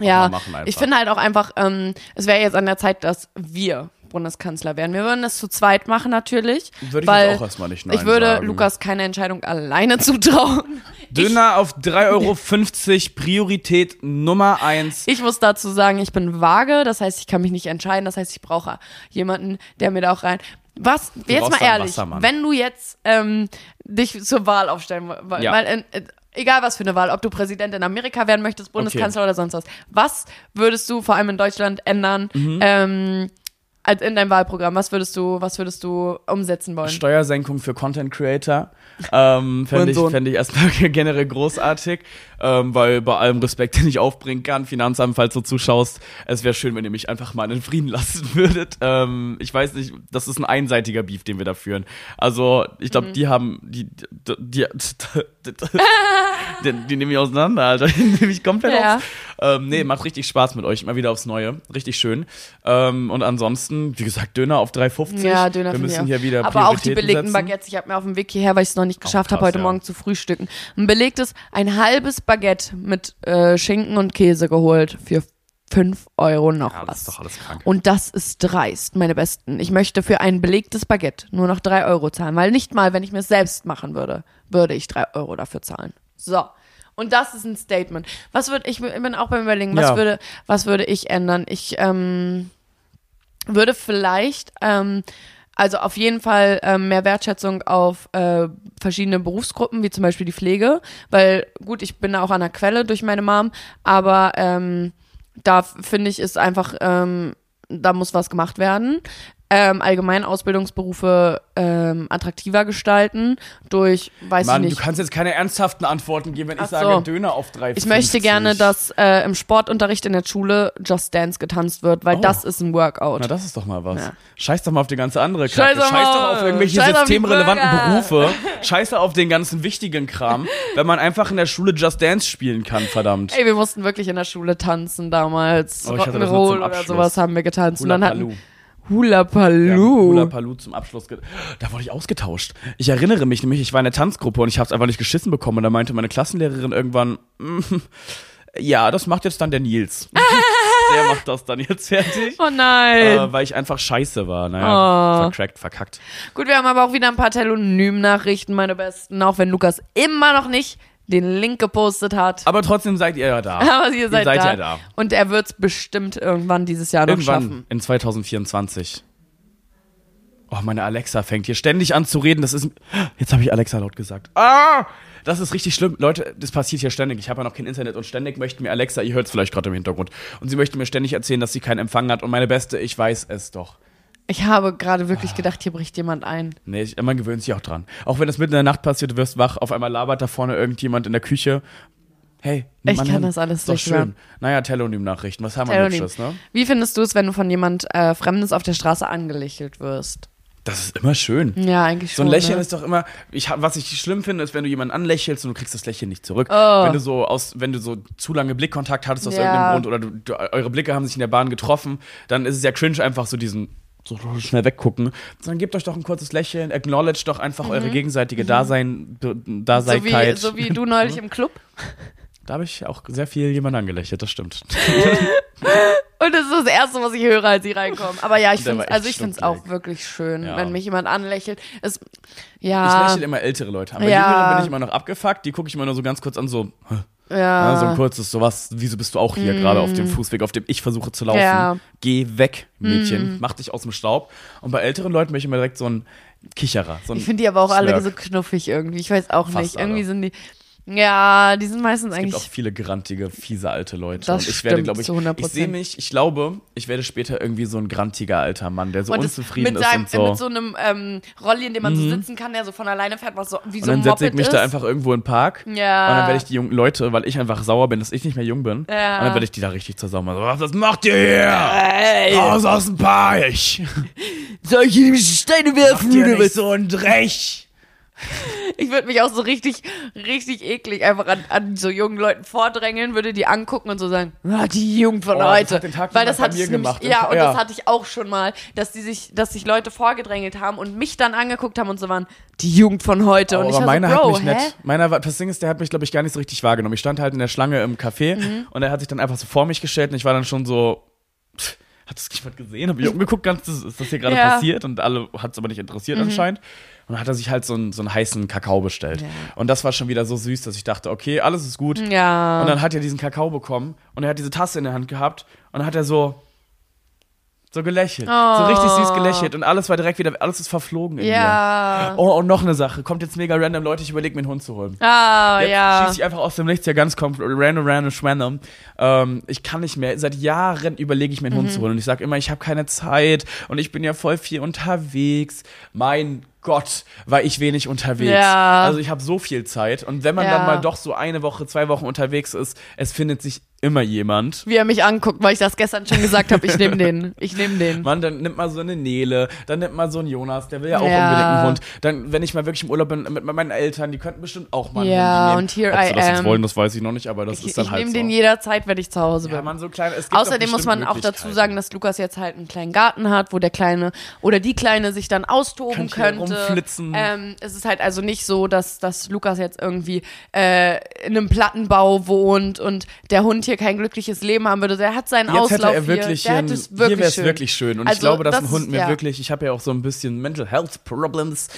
Ja, ich finde halt auch einfach, ähm, es wäre jetzt an der Zeit, dass wir Bundeskanzler werden. Wir würden das zu zweit machen natürlich. Würde ich weil jetzt auch erstmal nicht nein Ich würde sagen. Lukas keine Entscheidung alleine zutrauen. Döner auf 3,50 Euro, Priorität Nummer 1. Ich muss dazu sagen, ich bin vage, das heißt, ich kann mich nicht entscheiden, das heißt, ich brauche jemanden, der mir da auch rein. Was, jetzt brauchst mal ehrlich, Wassermann. wenn du jetzt ähm, dich zur Wahl aufstellen Ja. weil äh, äh, egal was für eine Wahl, ob du Präsident in Amerika werden möchtest, Bundeskanzler oder sonst was, was würdest du vor allem in Deutschland ändern Mhm. ähm, in deinem Wahlprogramm? Was würdest du, was würdest du umsetzen wollen? Steuersenkung für Content Creator. Ähm, Fände ich, fänd ich erstmal generell großartig, ähm, weil bei allem Respekt, den ich aufbringen kann, Finanzamt, falls du zuschaust, es wäre schön, wenn ihr mich einfach mal in Frieden lassen würdet. Ähm, ich weiß nicht, das ist ein einseitiger Beef, den wir da führen. Also, ich glaube, Mhm. die haben, die, die, die, die, die nehme ich auseinander, Alter. Die nehme ich komplett Ja. aus. Ähm, nee, macht richtig Spaß mit euch, immer wieder aufs Neue. Richtig schön. Ähm, und ansonsten, wie gesagt, Döner auf 3,50. Ja, Döner Wir müssen hier wieder Aber auch die belegten setzen. Baguettes. Ich habe mir auf dem Weg hierher, weil ich es noch nicht geschafft habe, heute ja. Morgen zu frühstücken, ein belegtes, ein halbes Baguette mit äh, Schinken und Käse geholt für 5 Euro noch Ja, das was. ist doch alles krank. Und das ist dreist, meine Besten. Ich möchte für ein belegtes Baguette nur noch 3 Euro zahlen, weil nicht mal, wenn ich mir es selbst machen würde, würde ich 3 Euro dafür zahlen. So. Und das ist ein Statement. Was würde ich, ich bin auch beim Überlegen, was Ja. würde, was würde ich ändern? Ich, ähm, würde vielleicht, ähm, also auf jeden Fall ähm, mehr Wertschätzung auf äh, verschiedene Berufsgruppen, wie zum Beispiel die Pflege, weil gut, ich bin da auch an der Quelle durch meine Mom, aber ähm, da finde ich, ist einfach, ähm, da muss was gemacht werden. Ähm, allgemein Ausbildungsberufe ähm, attraktiver gestalten durch, weiß Mann, ich du nicht. kannst jetzt keine ernsthaften Antworten geben, wenn Ach ich sage so. Döner auf 3,50. Ich möchte gerne, dass äh, im Sportunterricht in der Schule Just Dance getanzt wird, weil Oh. das ist ein Workout. Na, das ist doch mal was. Ja. Scheiß doch mal auf die ganze andere Scheiß Kacke. Scheiß, mal- doch auf irgendwelche scheiß auf systemrelevanten Bürger. Berufe. Scheiß doch auf den ganzen wichtigen Kram, wenn man einfach in der Schule Just Dance spielen kann, verdammt. Ey, wir mussten wirklich in der Schule tanzen damals. Oh, Rock'n'Roll oder sowas haben wir getanzt. Hula und dann hatten Hula Palu. Ja, Hula Palu zum Abschluss. Da wurde ich ausgetauscht. Ich erinnere mich nämlich, ich war in der Tanzgruppe und ich habe es einfach nicht geschissen bekommen. Und da meinte meine Klassenlehrerin irgendwann, "Mm, ja, das macht jetzt dann der Nils. der macht das dann jetzt fertig. Oh nein. Äh, weil ich einfach scheiße war. Naja, Oh. vercrackt, verkackt. Gut, wir haben aber auch wieder ein paar Telonym-Nachrichten, meine Besten. Auch wenn Lukas immer noch nicht den Link gepostet hat. Aber trotzdem seid ihr ja da. Aber ihr seid, seid da. ja da. Und er wird es bestimmt irgendwann dieses Jahr noch Irgendwann schaffen. in 2024. Oh, meine Alexa fängt hier ständig an zu reden. Das ist. Jetzt habe ich Alexa laut gesagt. Ah! Das ist richtig schlimm. Leute, das passiert hier ständig. Ich habe ja noch kein Internet und ständig möchten mir Alexa, ihr hört es vielleicht gerade im Hintergrund, und sie möchte mir ständig erzählen, dass sie keinen Empfang hat. Und meine Beste, ich weiß es doch. Ich habe gerade wirklich gedacht, hier bricht jemand ein. Nee, ich, man gewöhnt sich auch dran. Auch wenn das mitten in der Nacht passiert, du wirst wach, auf einmal labert da vorne irgendjemand in der Küche. Hey, Ich mal kann das alles Ist doch nicht schön. Naja, Telonym-Nachrichten, was haben wir. Hübsches, ne? Wie findest du es, wenn du von jemand äh, Fremdes auf der Straße angelächelt wirst? Das ist immer schön. Ja, eigentlich So schon. ein Lächeln ne? ist doch immer, ich, was ich schlimm finde, ist, wenn du jemanden anlächelst und du kriegst das Lächeln nicht zurück. Oh. Wenn du so aus, wenn du so zu lange Blickkontakt hattest aus Ja. irgendeinem Grund oder du, du, eure Blicke haben sich in der Bahn getroffen, dann ist es ja cringe einfach so diesen so schnell weggucken. Dann gebt euch doch ein kurzes Lächeln, acknowledge doch einfach eure gegenseitige Dasein, Be- Mhm. so, wie, Daseinkeit. so wie du neulich im Club. Da habe ich auch sehr viel jemand angelächelt, das stimmt. Und das ist das Erste, was ich höre, als ich reinkomme. Aber ja, ich finde echt also ich finde es auch wirklich schön, Ja. wenn mich jemand anlächelt. Es, Ich ja, lächle immer ältere Leute an. Bei Ja. Jüngeren bin ich immer noch abgefuckt, die gucke ich immer nur so ganz kurz an, so, ja. Ja, so ein kurzes, sowas, wieso bist du auch hier gerade auf dem Fußweg, auf dem ich versuche zu laufen? Mm. Ja. Mm. Geh weg, Mädchen, mach dich aus dem Staub. Und bei älteren Leuten bin ich immer direkt so ein Kicherer. So ein Ich finde die aber auch alle Slurk. so knuffig irgendwie. Ich weiß auch Fast nicht. Irgendwie alle. sind die. Ja, die sind meistens es gibt auch eigentlich. viele grantige, fiese alte Leute. Das und ich werde, stimmt glaube ich, zu 100%. ich sehe mich, ich glaube, ich werde später irgendwie so ein grantiger alter Mann, der so und unzufrieden mit, ist seinem, und so. Mhm. mit so einem ähm, Rolli, in dem man so sitzen kann, der so von alleine fährt, was so wie und so ein dann setze ich mich ist. da einfach irgendwo in den Park. Ja. Und dann werde ich die jungen Leute, weil ich einfach sauer bin, dass ich nicht mehr jung bin. Ja. Und dann werde ich die da richtig zur Sau machen. So, was macht ihr hier? Raus aus dem Park! Soll ich hier Steine werfen Ihr nicht so ein Dreck! Ich würde mich auch so richtig, richtig eklig einfach an, an so jungen Leuten vordrängeln, würde die angucken und so sagen, ah, die Jugend von Oh, das heute. hat den Tag Weil das hat mir es nämlich, gemacht. ja, und Ja. das hatte ich auch schon mal, dass die sich, dass sich Leute vorgedrängelt haben und mich dann angeguckt haben und so waren, die Jugend von heute. und Oh, ich aber meiner so, hat mich hä? nicht. Meiner war, das Ding ist, der hat mich, glaube ich, gar nicht so richtig wahrgenommen. Ich stand halt in der Schlange im Café Mhm. und er hat sich dann einfach so vor mich gestellt und ich war dann schon so. pff, Hat das jemand gesehen? Hab ich umgeguckt, ganz, ist das hier gerade Ja. Mhm. passiert? Und alle hat es aber nicht interessiert anscheinend. Und dann hat er sich halt so einen, so einen heißen Kakao bestellt. Ja. Und das war schon wieder so süß, dass ich dachte, okay, alles ist gut. Ja. Und dann hat er diesen Kakao bekommen und er hat diese Tasse in der Hand gehabt und dann hat er so so gelächelt, so richtig süß gelächelt und alles war direkt wieder, alles ist verflogen in mir. ja. Oh, und noch eine Sache, kommt jetzt mega random, Leute, ich überlege mir einen Hund zu holen. Ah, Jetzt ja. schieße ich einfach aus dem Nichts ja ganz komplett random, random, random. Ähm, ich kann nicht mehr. Seit Jahren überlege ich mir einen Hund Mhm. zu holen und ich sage immer, ich habe keine Zeit und ich bin ja voll viel unterwegs. Mein Gott, war ich wenig unterwegs. Ja. Also ich habe so viel Zeit und wenn man Ja. dann mal doch so eine Woche, zwei Wochen unterwegs ist, es findet sich immer jemand. Wie er mich anguckt, weil ich das gestern schon gesagt habe, ich nehme den. Ich nehme den. Mann, dann nimmt man so eine Nele, dann nimmt man so einen Jonas, der will ja auch Ja. unbedingt einen Hund. Dann, wenn ich mal wirklich im Urlaub bin mit meinen Eltern, die könnten bestimmt auch mal einen Ja, Hund nehmen. und here Ob sie I das jetzt am. wollen, das weiß ich noch nicht, aber das Ich, ist dann ich halt nehme so. den jederzeit, wenn ich zu Hause bin. ja, man, so klein, Außerdem muss man auch dazu sagen, dass Lukas jetzt halt einen kleinen Garten hat, wo der Kleine oder die Kleine sich dann austoben hier könnte. rumflitzen. Ähm, es ist halt also nicht so, dass, dass Lukas jetzt irgendwie äh, in einem Plattenbau wohnt und der Hund hier kein glückliches Leben haben würde. Der hat seinen Jetzt Auslauf hätte er wirklich hier. Der hier, hat es hier wirklich wäre es schön. wirklich schön. Und ich Also, glaube, dass das ein Hund ist- mir ja. wirklich, ich habe ja auch so ein bisschen Mental Health Problems,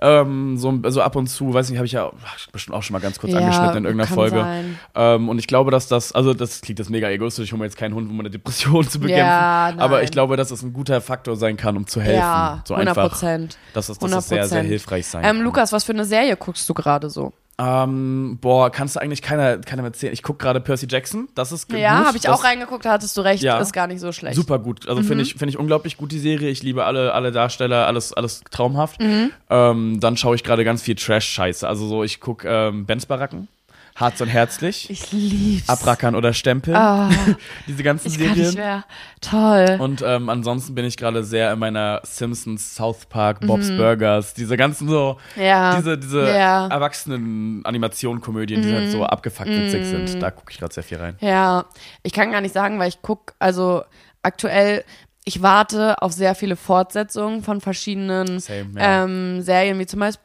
ähm, so also ab und zu, weiß nicht, habe ich ja bestimmt auch schon mal ganz kurz Ja, angeschnitten in irgendeiner Folge. Ähm, und ich glaube, dass das, also das klingt jetzt mega egoistisch, ich hole mir jetzt keinen Hund, um eine Depression zu bekämpfen. Ja, aber ich glaube, dass es ein guter Faktor sein kann, um zu helfen. Ja, so 100 einfach. Prozent. Dass es, dass es sehr, sehr 100%. hilfreich sein Ähm, kann. Lukas, was für eine Serie guckst du gerade so? Ähm, boah, kannst du eigentlich keiner, keiner erzählen. Ich gucke gerade Percy Jackson, das ist g- Ja, gut. habe ich das auch reingeguckt, da hattest du recht, Ja. ist gar nicht so schlecht. Super gut. Also Mhm. finde ich, finde ich unglaublich gut die Serie. Ich liebe alle, alle Darsteller, alles, alles traumhaft. Mhm. Ähm, dann schaue ich gerade ganz viel Trash-Scheiße. Also so, ich gucke ähm, Benz Baracken, Harz und Herzlich, Ich lieb's. Abrackern oder Stempeln. Ah, Diese ganzen ich kann nicht Serien. mehr. Toll. Und ähm, ansonsten bin ich gerade sehr in meiner Simpsons, South Park, Bob's Mhm. Burgers, diese ganzen so, Ja. diese, diese Ja. Mhm. erwachsenen Animationen-Komödien, die halt so abgefuckt witzig sind. Da gucke ich gerade sehr viel rein. Ja, ich kann gar nicht sagen, weil ich guck, also aktuell, ich warte auf sehr viele Fortsetzungen von verschiedenen Same, ja. ähm, Serien, wie zum Beispiel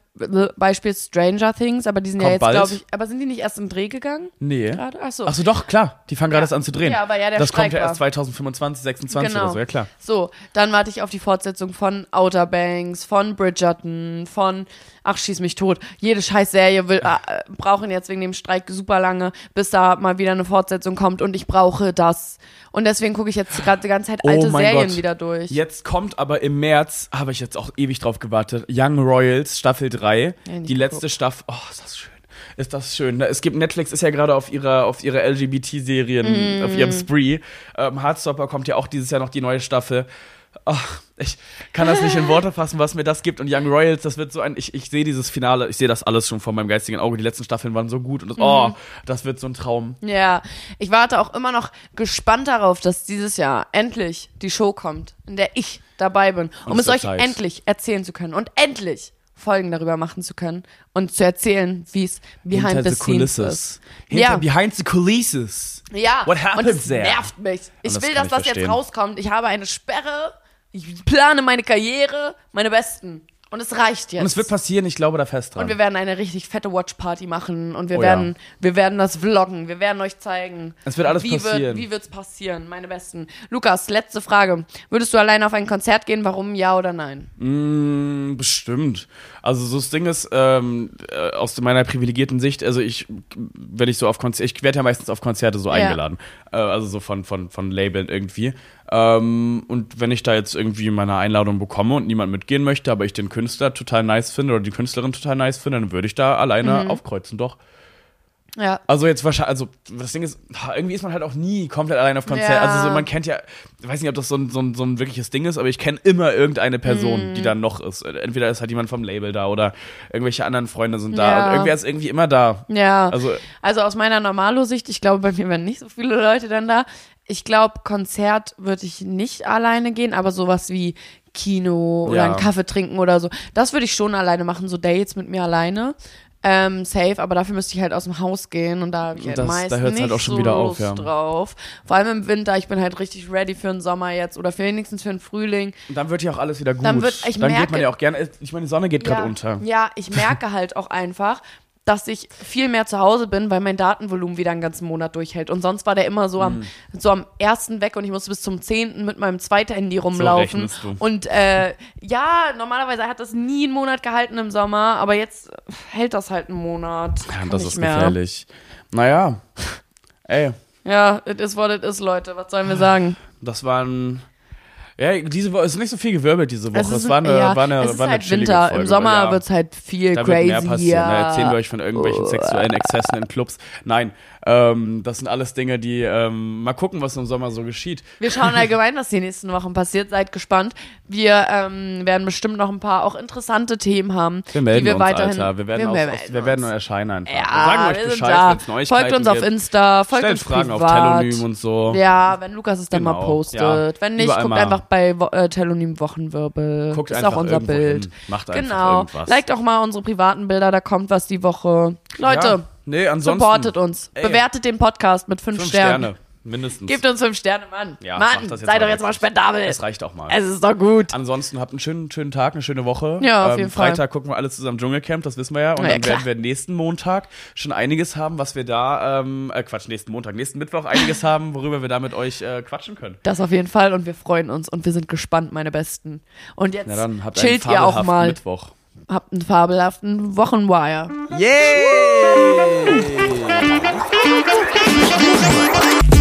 Beispiel Stranger Things, aber die sind ja Kommt jetzt, bald. glaube ich, aber sind die nicht erst im Dreh gegangen? Nee. Gerade? Ach so. Achso, doch, klar. Die fangen gerade Ja. erst an zu drehen. Ja, aber ja, der das kommt Streik ja war. erst 2025, 26 Genau. oder so, ja klar. So, dann warte ich auf die Fortsetzung von Outer Banks, von Bridgerton, von Ach, schieß mich tot. Jede Scheißserie will, äh, brauchen jetzt wegen dem Streik super lange, bis da mal wieder eine Fortsetzung kommt und ich brauche das. Und deswegen gucke ich jetzt gerade die ganze Zeit alte oh Serien Gott. wieder durch. Jetzt kommt aber im März, habe ich jetzt auch ewig drauf gewartet, Young Royals Staffel 3. Ja, die letzte. Staffel. Oh, ist das schön. ist das schön. Es gibt Netflix ist ja gerade auf ihrer auf ihrer LGBT-Serien, auf ihrem Spree. Ähm, Heartstopper kommt ja auch dieses Jahr noch die neue Staffel. Ach, ich kann das nicht in Worte fassen, was mir das gibt. Und Young Royals, das wird so ein. Ich, ich sehe dieses Finale, ich sehe das alles schon vor meinem geistigen Auge. Die letzten Staffeln waren so gut und das, oh, das wird so ein Traum. Ja, ich warte auch immer noch gespannt darauf, dass dieses Jahr endlich die Show kommt, in der ich dabei bin, um es euch Zeit. endlich erzählen zu können und endlich Folgen darüber machen zu können und zu erzählen, wie es behind Hinter the, scenes Kulisses. ist. Hinter, ja. Behind the Kulisses. Ja, What happens und es there? nervt mich. Ich will, dass das jetzt verstehen. rauskommt. Ich habe eine Sperre. Ich plane meine Karriere, meine Besten. Und es reicht jetzt. Und es wird passieren, ich glaube da fest dran. Und wir werden eine richtig fette Watch-Party machen und wir Oh ja. werden, wir werden das vloggen, wir werden euch zeigen. Es wird alles wie passieren. Wird, wie wird's passieren, meine Besten. Lukas, letzte Frage. Würdest du alleine auf ein Konzert gehen? Warum ja oder nein? Mm, bestimmt. Also so das Ding ist, ähm, äh, aus meiner privilegierten Sicht, also ich, wenn ich so auf Konzerte, ich werde ja meistens auf Konzerte so Ja. eingeladen. Äh, also so von, von, von Labeln irgendwie. Ähm, und wenn ich da jetzt irgendwie meine Einladung bekomme und niemand mitgehen möchte, aber ich den Künstler total nice finde oder die Künstlerin total nice finde, dann würde ich da alleine Mhm. aufkreuzen, doch. Ja. Also jetzt wahrscheinlich, also das Ding ist, irgendwie ist man halt auch nie komplett allein auf Konzert. Ja. Also so, man kennt ja, ich weiß nicht, ob das so ein, so ein, so ein wirkliches Ding ist, aber ich kenne immer irgendeine Person, Mhm. die da noch ist. Entweder ist halt jemand vom Label da oder irgendwelche anderen Freunde sind da. Ja. Und irgendwer ist irgendwie immer da. Ja. Also Also aus meiner Normalo-Sicht, ich glaube, bei mir wären nicht so viele Leute dann da. Ich glaube, Konzert würde ich nicht alleine gehen, aber sowas wie Kino oder Ja. einen Kaffee trinken oder so, das würde ich schon alleine machen, so Dates mit mir alleine. Ähm, safe, aber dafür müsste ich halt aus dem Haus gehen und da habe ich halt Das- da meist hört's nicht halt auch schon so wieder auf, Lust ja. drauf. Vor allem im Winter, ich bin halt richtig ready für den Sommer jetzt oder für wenigstens für den Frühling. und dann wird ja auch alles wieder gut. Dann wird- ich dann geht merke- man ja auch gerne, ich meine, die Sonne geht gerade ja, unter. Ja, ich merke halt auch einfach, dass ich viel mehr zu Hause bin, weil mein Datenvolumen wieder einen ganzen Monat durchhält. Und sonst war der immer so am, Mhm. so am ersten weg und ich musste bis zum zehnten mit meinem zweiten Handy rumlaufen. du. und äh, ja, normalerweise hat das nie einen Monat gehalten im Sommer, aber jetzt hält das halt einen Monat. Ja, das ist mehr. gefährlich. Naja, ey, Ja, it is what it is, Leute. Was sollen wir sagen? das waren. Ja, diese Woche es ist nicht so viel gewirbelt diese Woche. Es Es, ist, war eine, ja, war eine, es ist war eine halt Winter. Folge, Im Sommer ja. wird's halt viel Da crazy. wird mehr passieren. Da erzählen wir euch von irgendwelchen sexuellen Exzessen in Clubs. Nein, ähm, das sind alles Dinge, die ähm, mal gucken, was im Sommer so geschieht. Wir schauen allgemein, was die nächsten Wochen passiert. Seid gespannt. Wir ähm, werden bestimmt noch ein paar auch interessante Themen haben, Wir melden die wir uns, weiterhin. Alter. Wir werden, auf, melden wir werden uns. erscheinen einfach. Ja, wir sagen euch wir Bescheid, wenn es Neuigkeiten Folgt uns auf. Insta, folgt Stellt uns Fragen auf privat. Telonym und so. Ja, wenn Lukas es dann mal Genau, postet. ja. Wenn nicht, Überall guckt mal. einfach bei äh, Telonym Wochenwirbel. Guckt ist auch unser Bild. hin. Macht einfach Genau. irgendwas. Liked auch mal unsere privaten Bilder, da kommt was die Woche. Leute, Ja. Nee, ansonsten. supportet uns. Ey. Bewertet den Podcast mit fünf, Fünf Sternen. Sterne. Mindestens. Gebt uns fünf Sterne, Mann. Ja, Mann, macht das jetzt sei mal doch jetzt mal spendabel. Es reicht auch mal. Es ist doch gut. Ansonsten habt einen schönen, schönen Tag, eine schöne Woche. Ähm, Ja, auf jeden Fall. Freitag gucken wir alle zusammen Dschungelcamp, das wissen wir ja. Und ja, dann klar. werden wir nächsten Montag schon einiges haben, was wir da, ähm, äh, Quatsch, nächsten Montag, nächsten Mittwoch einiges haben, worüber wir da mit euch äh, quatschen können. Das auf jeden Fall und wir freuen uns und wir sind gespannt, meine Besten. Und jetzt Na dann habt einen chillt ihr auch fabelhaften mal. Mittwoch. Habt einen fabelhaften Wochenwire. Yay!